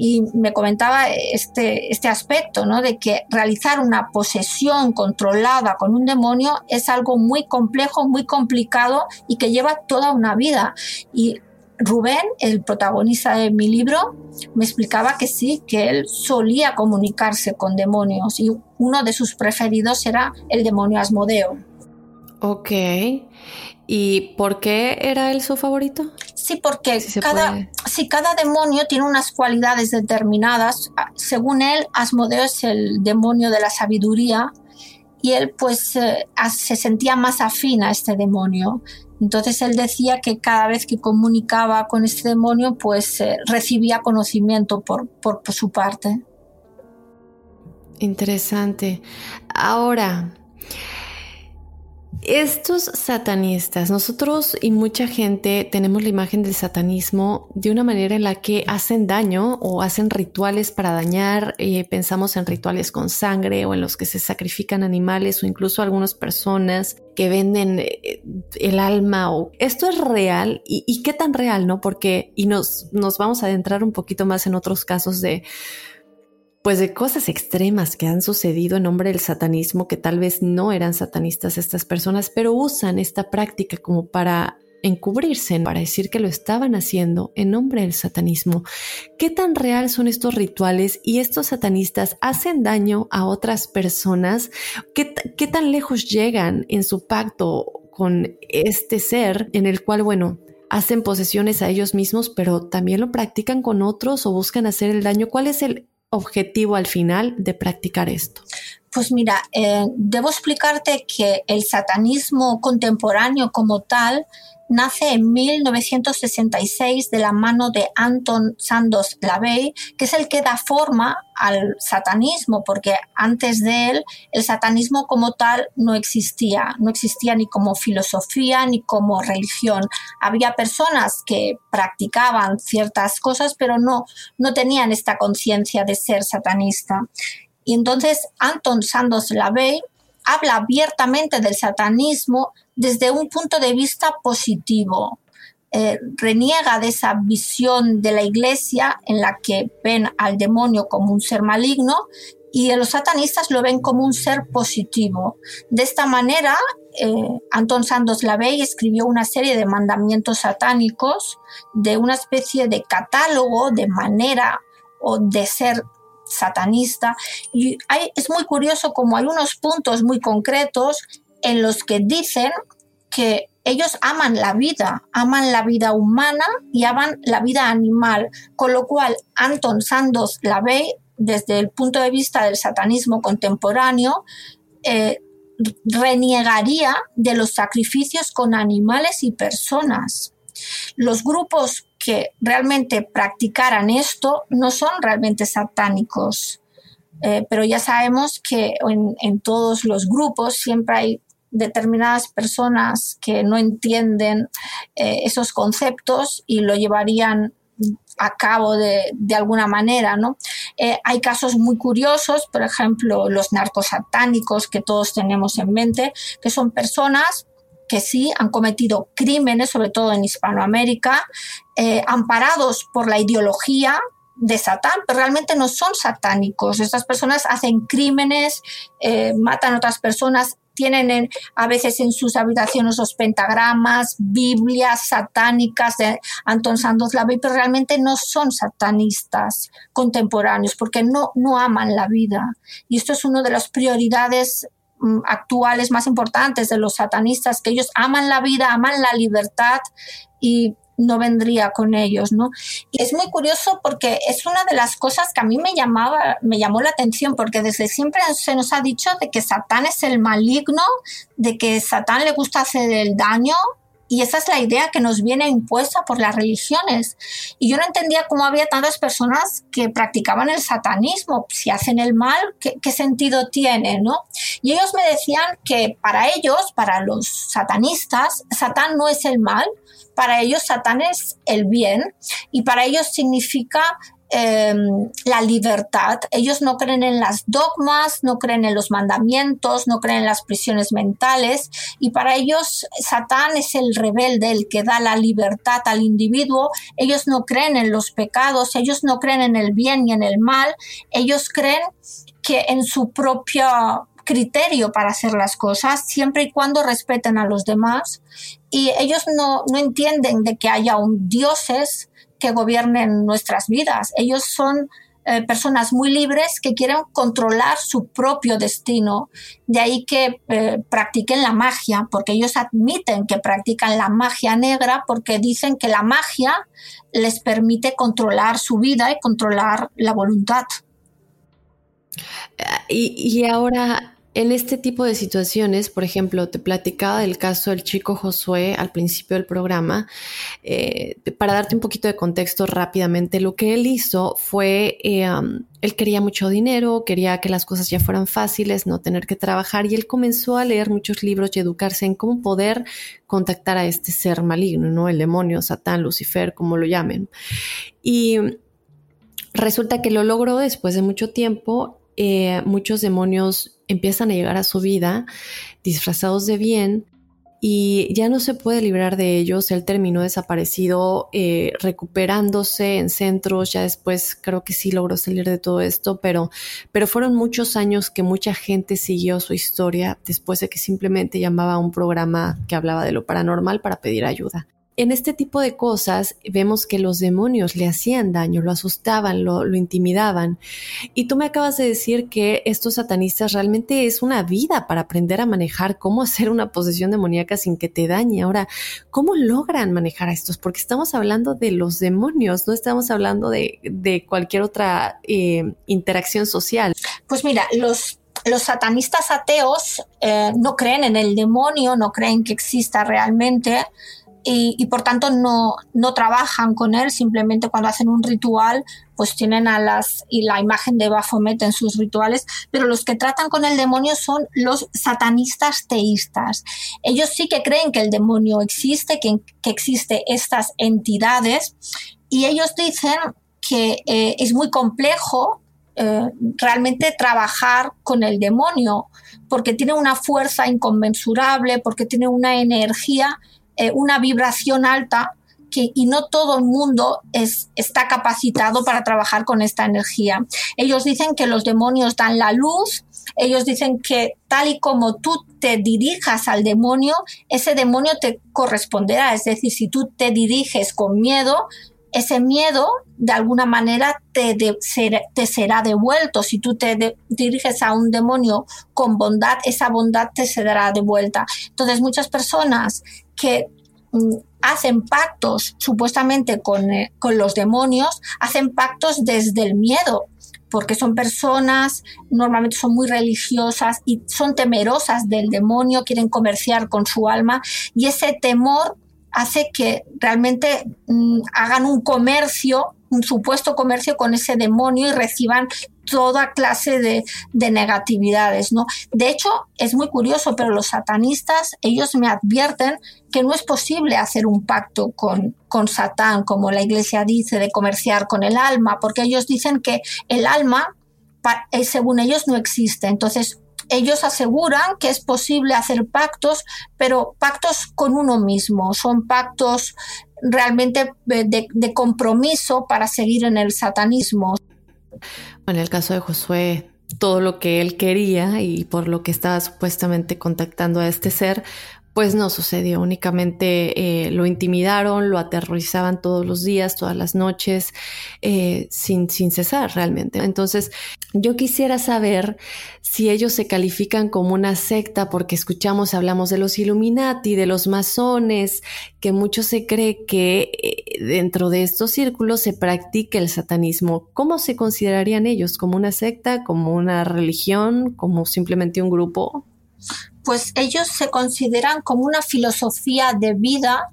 Y me comentaba este, este aspecto, ¿no? De que realizar una posesión controlada con un demonio es algo muy complejo, muy complicado y que lleva toda una vida. Y Rubén, el protagonista de mi libro, me explicaba que sí, que él solía comunicarse con demonios y uno de sus preferidos era el demonio Asmodeo. Ok. ¿Y por qué era él su favorito? Sí, porque cada, si cada demonio tiene unas cualidades determinadas, ah, según él, Asmodeo es el demonio de la sabiduría y él pues eh, se sentía más afín a este demonio. Entonces él decía que cada vez que comunicaba con este demonio, pues eh, recibía conocimiento por, por, por su parte. Interesante. Ahora, estos satanistas, nosotros y mucha gente tenemos la imagen del satanismo de una manera en la que hacen daño o hacen rituales para dañar. Eh, pensamos en rituales con sangre o en los que se sacrifican animales o incluso algunas personas que venden eh, el alma. O, ¿Esto es real? ¿Y, ¿Y, qué tan real, no? Porque, y nos, nos vamos a adentrar un poquito más en otros casos de pues de cosas extremas que han sucedido en nombre del satanismo, que tal vez no eran satanistas estas personas, pero usan esta práctica como para encubrirse, para decir que lo estaban haciendo en nombre del satanismo. ¿Qué tan real son estos rituales y estos satanistas hacen daño a otras personas? ¿Qué, qué tan lejos llegan en su pacto con este ser en el cual, bueno, hacen posesiones a ellos mismos, pero también lo practican con otros o buscan hacer el daño? ¿Cuál es el objetivo al final de practicar esto? Pues mira, eh, debo explicarte que el satanismo contemporáneo como tal nace en 1966 de la mano de Anton Sandos Lavey, que es el que da forma al satanismo, porque antes de él el satanismo como tal no existía, no existía ni como filosofía ni como religión. Había personas que practicaban ciertas cosas, pero no, no tenían esta conciencia de ser satanista. Y entonces Anton Sandos Lavey habla abiertamente del satanismo desde un punto de vista positivo. Eh, reniega de esa visión de la iglesia en la que ven al demonio como un ser maligno y los satanistas lo ven como un ser positivo. De esta manera, eh, Anton Lavey escribió una serie de mandamientos satánicos de una especie de catálogo de manera o de ser satanista. Y es muy curioso como hay unos puntos muy concretos en los que dicen que ellos aman la vida, aman la vida humana y aman la vida animal, con lo cual Anton Sandos ve desde el punto de vista del satanismo contemporáneo, eh, reniegaría de los sacrificios con animales y personas. Los grupos que realmente practicaran esto no son realmente satánicos, eh, pero ya sabemos que en, todos los grupos siempre hay determinadas personas que no entienden eh, esos conceptos y lo llevarían a cabo de, alguna manera, ¿no? Eh, hay casos muy curiosos, por ejemplo, los narcosatánicos que todos tenemos en mente, que son personas que sí han cometido crímenes, sobre todo en Hispanoamérica, eh, amparados por la ideología de Satán, pero realmente no son satánicos. Estas personas hacen crímenes, eh, matan a otras personas, tienen a veces en sus habitaciones los pentagramas, Biblias satánicas de Anton Santos Lavey, pero realmente no son satanistas contemporáneos porque no, no aman la vida. Y esto es una de las prioridades actuales más importantes de los satanistas, que ellos aman la vida, aman la libertad y no vendría con ellos, ¿no? Y es muy curioso porque es una de las cosas que a mí me llamaba, me llamó la atención, porque desde siempre se nos ha dicho de que Satán es el maligno, de que Satán le gusta hacer el daño, y esa es la idea que nos viene impuesta por las religiones. Y yo no entendía cómo había tantas personas que practicaban el satanismo. Si hacen el mal, ¿qué, sentido tiene? ¿no? Y ellos me decían que para ellos, para los satanistas, Satán no es el mal, para ellos Satán es el bien y para ellos significa Em, la libertad. Ellos no creen en las dogmas, no creen en los mandamientos, no creen en las prisiones mentales y para ellos Satán es el rebelde, el que da la libertad al individuo. Ellos no creen en los pecados, ellos no creen en el bien ni en el mal, ellos creen que en su propio criterio para hacer las cosas, siempre y cuando respeten a los demás. Y ellos no, no entienden de que haya un dioses que gobiernen nuestras vidas. Ellos son eh, personas muy libres que quieren controlar su propio destino. De ahí que eh, practiquen la magia, porque ellos admiten que practican la magia negra porque dicen que la magia les permite controlar su vida y controlar la voluntad. Y, y ahora, en este tipo de situaciones, por ejemplo, te platicaba del caso del chico Josué al principio del programa. Eh, para darte un poquito de contexto rápidamente, lo que él hizo fue, eh, um, él quería mucho dinero, quería que las cosas ya fueran fáciles, no tener que trabajar, y él comenzó a leer muchos libros y educarse en cómo poder contactar a este ser maligno, ¿no? El demonio, Satán, Lucifer, como lo llamen. Y resulta que lo logró después de mucho tiempo. Eh, muchos demonios empiezan a llegar a su vida disfrazados de bien y ya no se puede librar de ellos. Él terminó desaparecido, eh, recuperándose en centros. Ya después creo que sí logró salir de todo esto, pero, pero fueron muchos años que mucha gente siguió su historia después de que simplemente llamaba a un programa que hablaba de lo paranormal para pedir ayuda en este tipo de cosas vemos que los demonios le hacían daño, lo asustaban, lo, intimidaban. Y tú me acabas de decir que estos satanistas realmente es una vida para aprender a manejar cómo hacer una posesión demoníaca sin que te dañe. Ahora, ¿cómo logran manejar a estos? Porque estamos hablando de los demonios, no estamos hablando de, cualquier otra eh, interacción social. Pues mira, los los satanistas ateos eh, no creen en el demonio, no creen que exista realmente y, por tanto no, no, trabajan con él, simplemente cuando hacen un ritual pues tienen a las y la imagen de Baphomet en sus rituales, pero los que tratan con el demonio son los satanistas teístas. Ellos sí que creen que el demonio existe, que, que estas entidades y ellos dicen que eh, es muy complejo eh, realmente trabajar con el demonio, porque tiene una fuerza inconmensurable, porque tiene una energía, eh, una vibración alta, que, y no todo el mundo es, está capacitado para trabajar con esta energía. Ellos dicen que los demonios dan la luz, ellos dicen que tal y como tú te dirijas al demonio, ese demonio te corresponderá. Es decir, si tú te diriges con miedo, ese miedo de alguna manera te, te será devuelto. Si tú te diriges a un demonio con bondad, esa bondad te será devuelta. Entonces muchas personas que mm, hacen pactos supuestamente con, eh, con los demonios, hacen pactos desde el miedo, porque son personas, normalmente son muy religiosas y son temerosas del demonio, quieren comerciar con su alma y ese temor hace que realmente mm, hagan un comercio, un supuesto comercio con ese demonio y reciban toda clase de, negatividades, ¿no? De hecho, es muy curioso, pero los satanistas, ellos me advierten que no es posible hacer un pacto con, con Satán, como la iglesia dice, de comerciar con el alma, porque ellos dicen que el alma, eh, según ellos, no existe. Entonces, ellos aseguran que es posible hacer pactos, pero pactos con uno mismo, son pactos realmente de, compromiso para seguir en el satanismo. En el caso de Josué, todo lo que él quería y por lo que estaba supuestamente contactando a este ser, pues no sucedió, únicamente eh, lo intimidaron, lo aterrorizaban todos los días, todas las noches, eh, sin, sin cesar realmente. Entonces, yo quisiera saber si ellos se califican como una secta, porque escuchamos, hablamos de los Illuminati, de los masones, que mucho se cree que eh, dentro de estos círculos se practica el satanismo. ¿Cómo se considerarían ellos? ¿Como una secta? ¿Como una religión? ¿Como simplemente un grupo? Pues ellos se consideran como una filosofía de vida.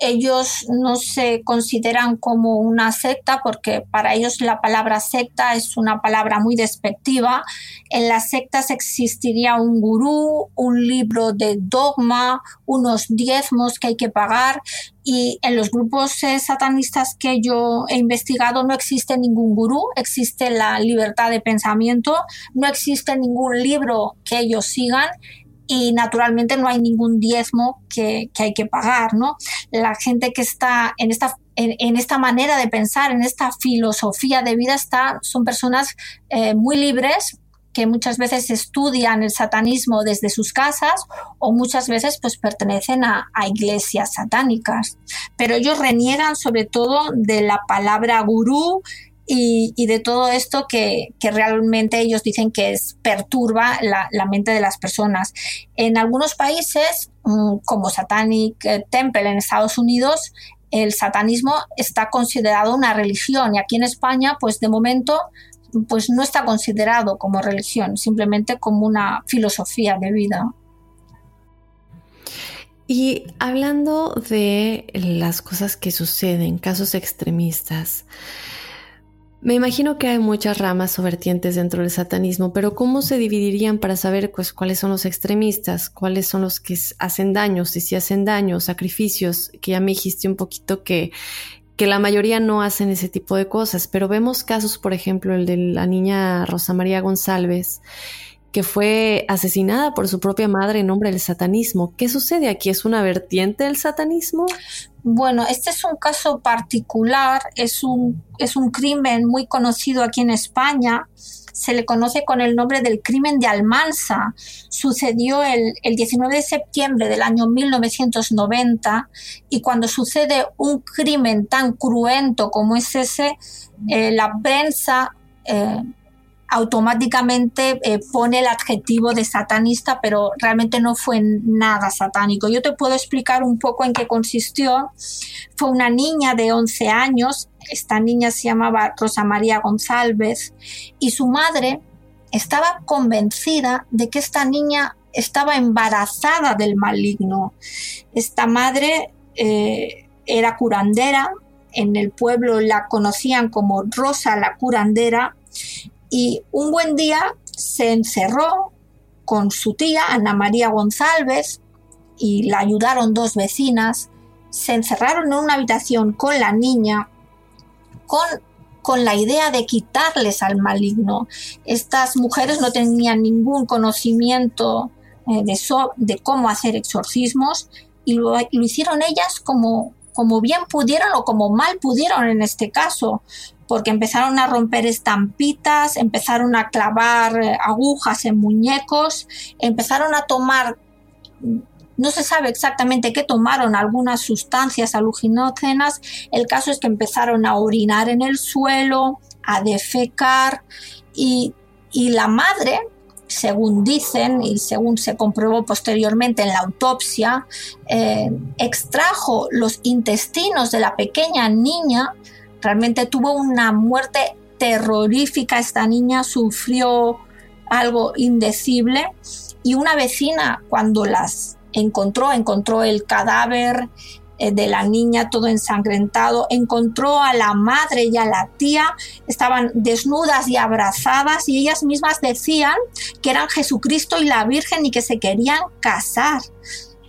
Ellos no se consideran como una secta porque para ellos la palabra secta es una palabra muy despectiva. En las sectas existiría un gurú, un libro de dogma, unos diezmos que hay que pagar y en los grupos eh, satanistas que yo he investigado no existe ningún gurú, existe la libertad de pensamiento, no existe ningún libro que ellos sigan y naturalmente no hay ningún diezmo que, hay que pagar, ¿no? La gente que está en esta, en, esta manera de pensar, en esta filosofía de vida, está, son personas eh, muy libres que muchas veces estudian el satanismo desde sus casas o muchas veces pues pertenecen a, a, iglesias satánicas. Pero ellos reniegan sobre todo de la palabra gurú y, de todo esto que, realmente ellos dicen que perturba la, mente de las personas. En algunos países, mm, como Satanic eh, Temple en Estados Unidos, el satanismo está considerado una religión y aquí en España, pues de momento, pues no está considerado como religión, simplemente como una filosofía de vida. Y hablando de las cosas que suceden, casos extremistas, me imagino que hay muchas ramas o vertientes dentro del satanismo, pero ¿cómo se dividirían para saber pues, cuáles son los extremistas, cuáles son los que hacen daños y si hacen daño, sacrificios, que ya me dijiste un poquito que, que la mayoría no hacen ese tipo de cosas, pero vemos casos, por ejemplo, el de la niña Rosa María González, que fue asesinada por su propia madre en nombre del satanismo. ¿Qué sucede aquí? ¿Es una vertiente del satanismo? Bueno, este es un caso particular, es un, es un crimen muy conocido aquí en España. Se le conoce con el nombre del crimen de Almansa. Sucedió el, 19 de septiembre del año 1990 y cuando sucede un crimen tan cruento como es ese, eh, la prensa eh, automáticamente eh, pone el adjetivo de satanista, pero realmente no fue nada satánico. Yo te puedo explicar un poco en qué consistió. Fue una niña de 11 años, esta niña se llamaba Rosa María González, y su madre estaba convencida de que esta niña estaba embarazada del maligno. Esta madre eh, era curandera, en el pueblo la conocían como Rosa la curandera, y un buen día se encerró con su tía, Ana María González, y la ayudaron dos vecinas, se encerraron en una habitación con la niña, con, con la idea de quitarles al maligno. Estas mujeres no tenían ningún conocimiento eh, de, de, cómo hacer exorcismos y lo, hicieron ellas como, como bien pudieron o como mal pudieron en este caso, porque empezaron a romper estampitas, empezaron a clavar eh, agujas en muñecos, empezaron a tomar no se sabe exactamente qué tomaron algunas sustancias alucinógenas. El caso es que empezaron a orinar en el suelo, a defecar y, la madre, según dicen y según se comprobó posteriormente en la autopsia, eh, extrajo los intestinos de la pequeña niña. Realmente tuvo una muerte terrorífica. Esta niña sufrió algo indecible y una vecina cuando las encontró, encontró el cadáver eh, de la niña todo ensangrentado, encontró a la madre y a la tía, estaban desnudas y abrazadas y ellas mismas decían que eran Jesucristo y la Virgen y que se querían casar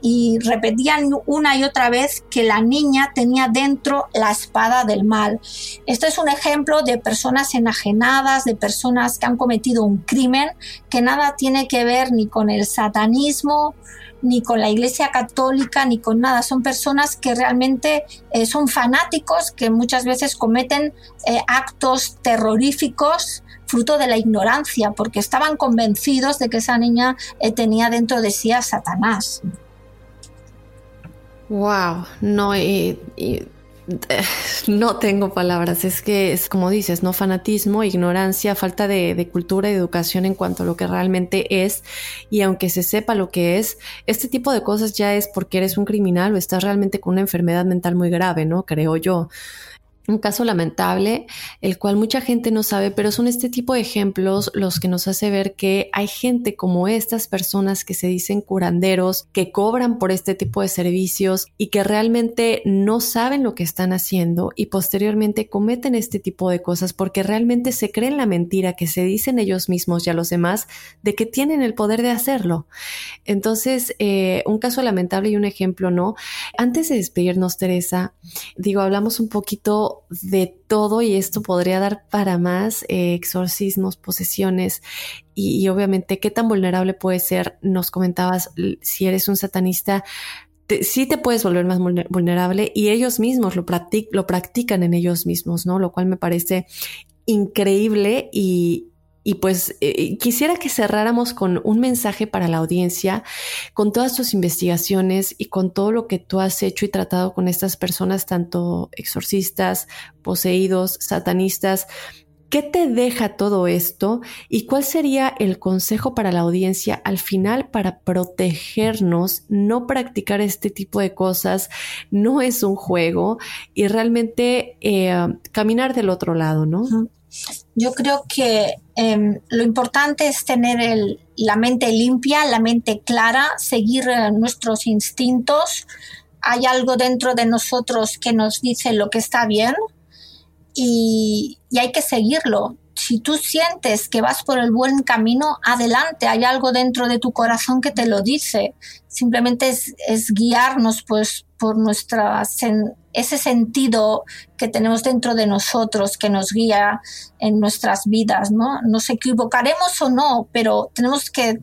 y repetían una y otra vez que la niña tenía dentro la espada del mal. Esto es un ejemplo de personas enajenadas, de personas que han cometido un crimen que nada tiene que ver ni con el satanismo, ni con la Iglesia Católica, ni con nada. Son personas que realmente eh, son fanáticos, que muchas veces cometen eh, actos terroríficos fruto de la ignorancia, porque estaban convencidos de que esa niña eh, tenía dentro de sí a Satanás. Wow, no, y, no tengo palabras, es que es como dices, no fanatismo, ignorancia, falta de, cultura y educación en cuanto a lo que realmente es. Y aunque se sepa lo que es, este tipo de cosas ya es porque eres un criminal o estás realmente con una enfermedad mental muy grave, ¿no? Creo yo un caso lamentable, el cual mucha gente no sabe, pero son este tipo de ejemplos los que nos hace ver que hay gente como estas personas que se dicen curanderos, que cobran por este tipo de servicios y que realmente no saben lo que están haciendo y posteriormente cometen este tipo de cosas porque realmente se creen la mentira que se dicen ellos mismos y a los demás de que tienen el poder de hacerlo. Entonces, eh, un caso lamentable y un ejemplo, ¿no? Antes de despedirnos, Teresa, digo, hablamos un poquito de todo y esto podría dar para más eh, exorcismos, posesiones y, obviamente qué tan vulnerable puede ser. Nos comentabas, si eres un satanista, sí te puedes volver más vulnerable y ellos mismos lo, lo practican en ellos mismos, ¿no? Lo cual me parece increíble y, y pues eh, quisiera que cerráramos con un mensaje para la audiencia, con todas tus investigaciones y con todo lo que tú has hecho y tratado con estas personas, tanto exorcistas, poseídos, satanistas. ¿Qué te deja todo esto y cuál sería el consejo para la audiencia al final para protegernos, no practicar este tipo de cosas? No es un juego y realmente eh, caminar del otro lado, ¿no? Yo creo que em, lo importante es tener la mente limpia, la mente clara, seguir eh, nuestros instintos. Hay algo dentro de nosotros que nos dice lo que está bien y hay que seguirlo si tú sientes que vas por el buen camino, adelante, hay algo dentro de tu corazón que te lo dice. Simplemente es, guiarnos pues por nuestra ese sentido que tenemos dentro de nosotros que nos guía en nuestras vidas, ¿no? Nos equivocaremos o no, pero tenemos que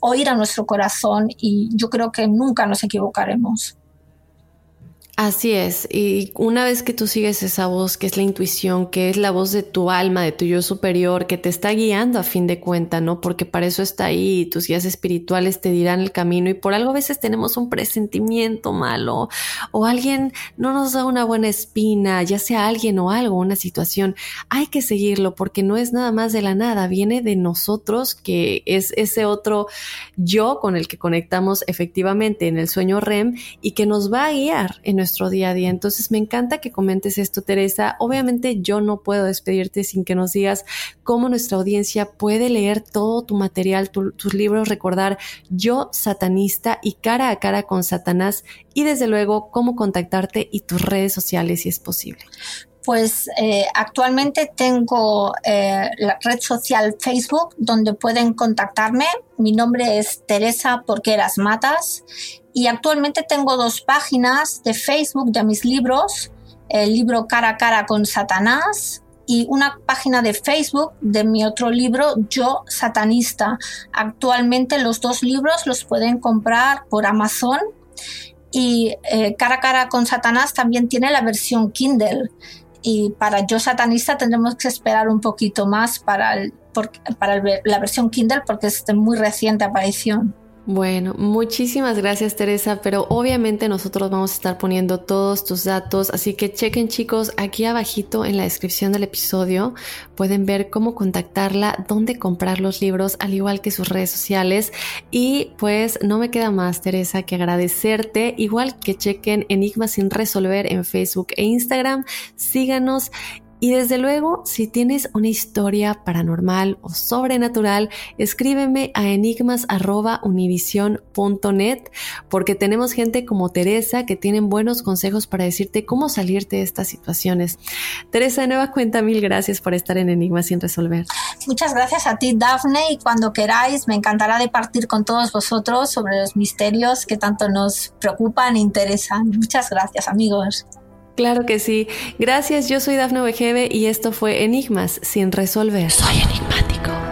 oír a nuestro corazón y yo creo que nunca nos equivocaremos. Así es, y una vez que tú sigues esa voz, que es la intuición, que es la voz de tu alma, de tu yo superior, que te está guiando a fin de cuenta, ¿no? Porque para eso está ahí, tus guías espirituales te dirán el camino y por algo a veces tenemos un presentimiento malo o alguien no nos da una buena espina, ya sea alguien o algo, una situación, hay que seguirlo porque no es nada más de la nada, viene de nosotros, que es ese otro yo con el que conectamos efectivamente en el sueño REM y que nos va a guiar en nuestro día a día. Entonces me encanta que comentes esto, Teresa. Obviamente yo no puedo despedirte sin que nos digas cómo nuestra audiencia puede leer todo tu material, tus libros, recordar yo satanista y cara a cara con Satanás y desde luego cómo contactarte y tus redes sociales si es posible. Pues eh, actualmente tengo eh, la red social Facebook donde pueden contactarme. Mi nombre es Teresa Porqueras Matas y actualmente tengo dos páginas de Facebook de mis libros. El libro Cara a Cara con Satanás y una página de Facebook de mi otro libro, Yo Satanista. Actualmente los dos libros los pueden comprar por Amazon y eh, Cara a Cara con Satanás también tiene la versión Kindle y para Yo Satanista tendremos que esperar un poquito más para, para la versión Kindle porque es de muy reciente aparición. Bueno, muchísimas gracias Teresa, pero obviamente nosotros vamos a estar poniendo todos tus datos, así que chequen chicos, aquí abajito en la descripción del episodio pueden ver cómo contactarla, dónde comprar los libros, al igual que sus redes sociales. Y pues no me queda más Teresa que agradecerte, igual que chequen Enigmas sin resolver en Facebook e Instagram, síganos y desde luego, si tienes una historia paranormal o sobrenatural, escríbeme a enigmas.univision.net porque tenemos gente como Teresa que tienen buenos consejos para decirte cómo salirte de estas situaciones. Teresa, de nueva cuenta, mil gracias por estar en Enigmas sin resolver. Muchas gracias a ti, Daphne, y cuando queráis, me encantará de partir con todos vosotros sobre los misterios que tanto nos preocupan e interesan. Muchas gracias, amigos. Claro que sí. Gracias, yo soy Dafne Wegebe y esto fue Enigmas sin resolver. Soy enigmático.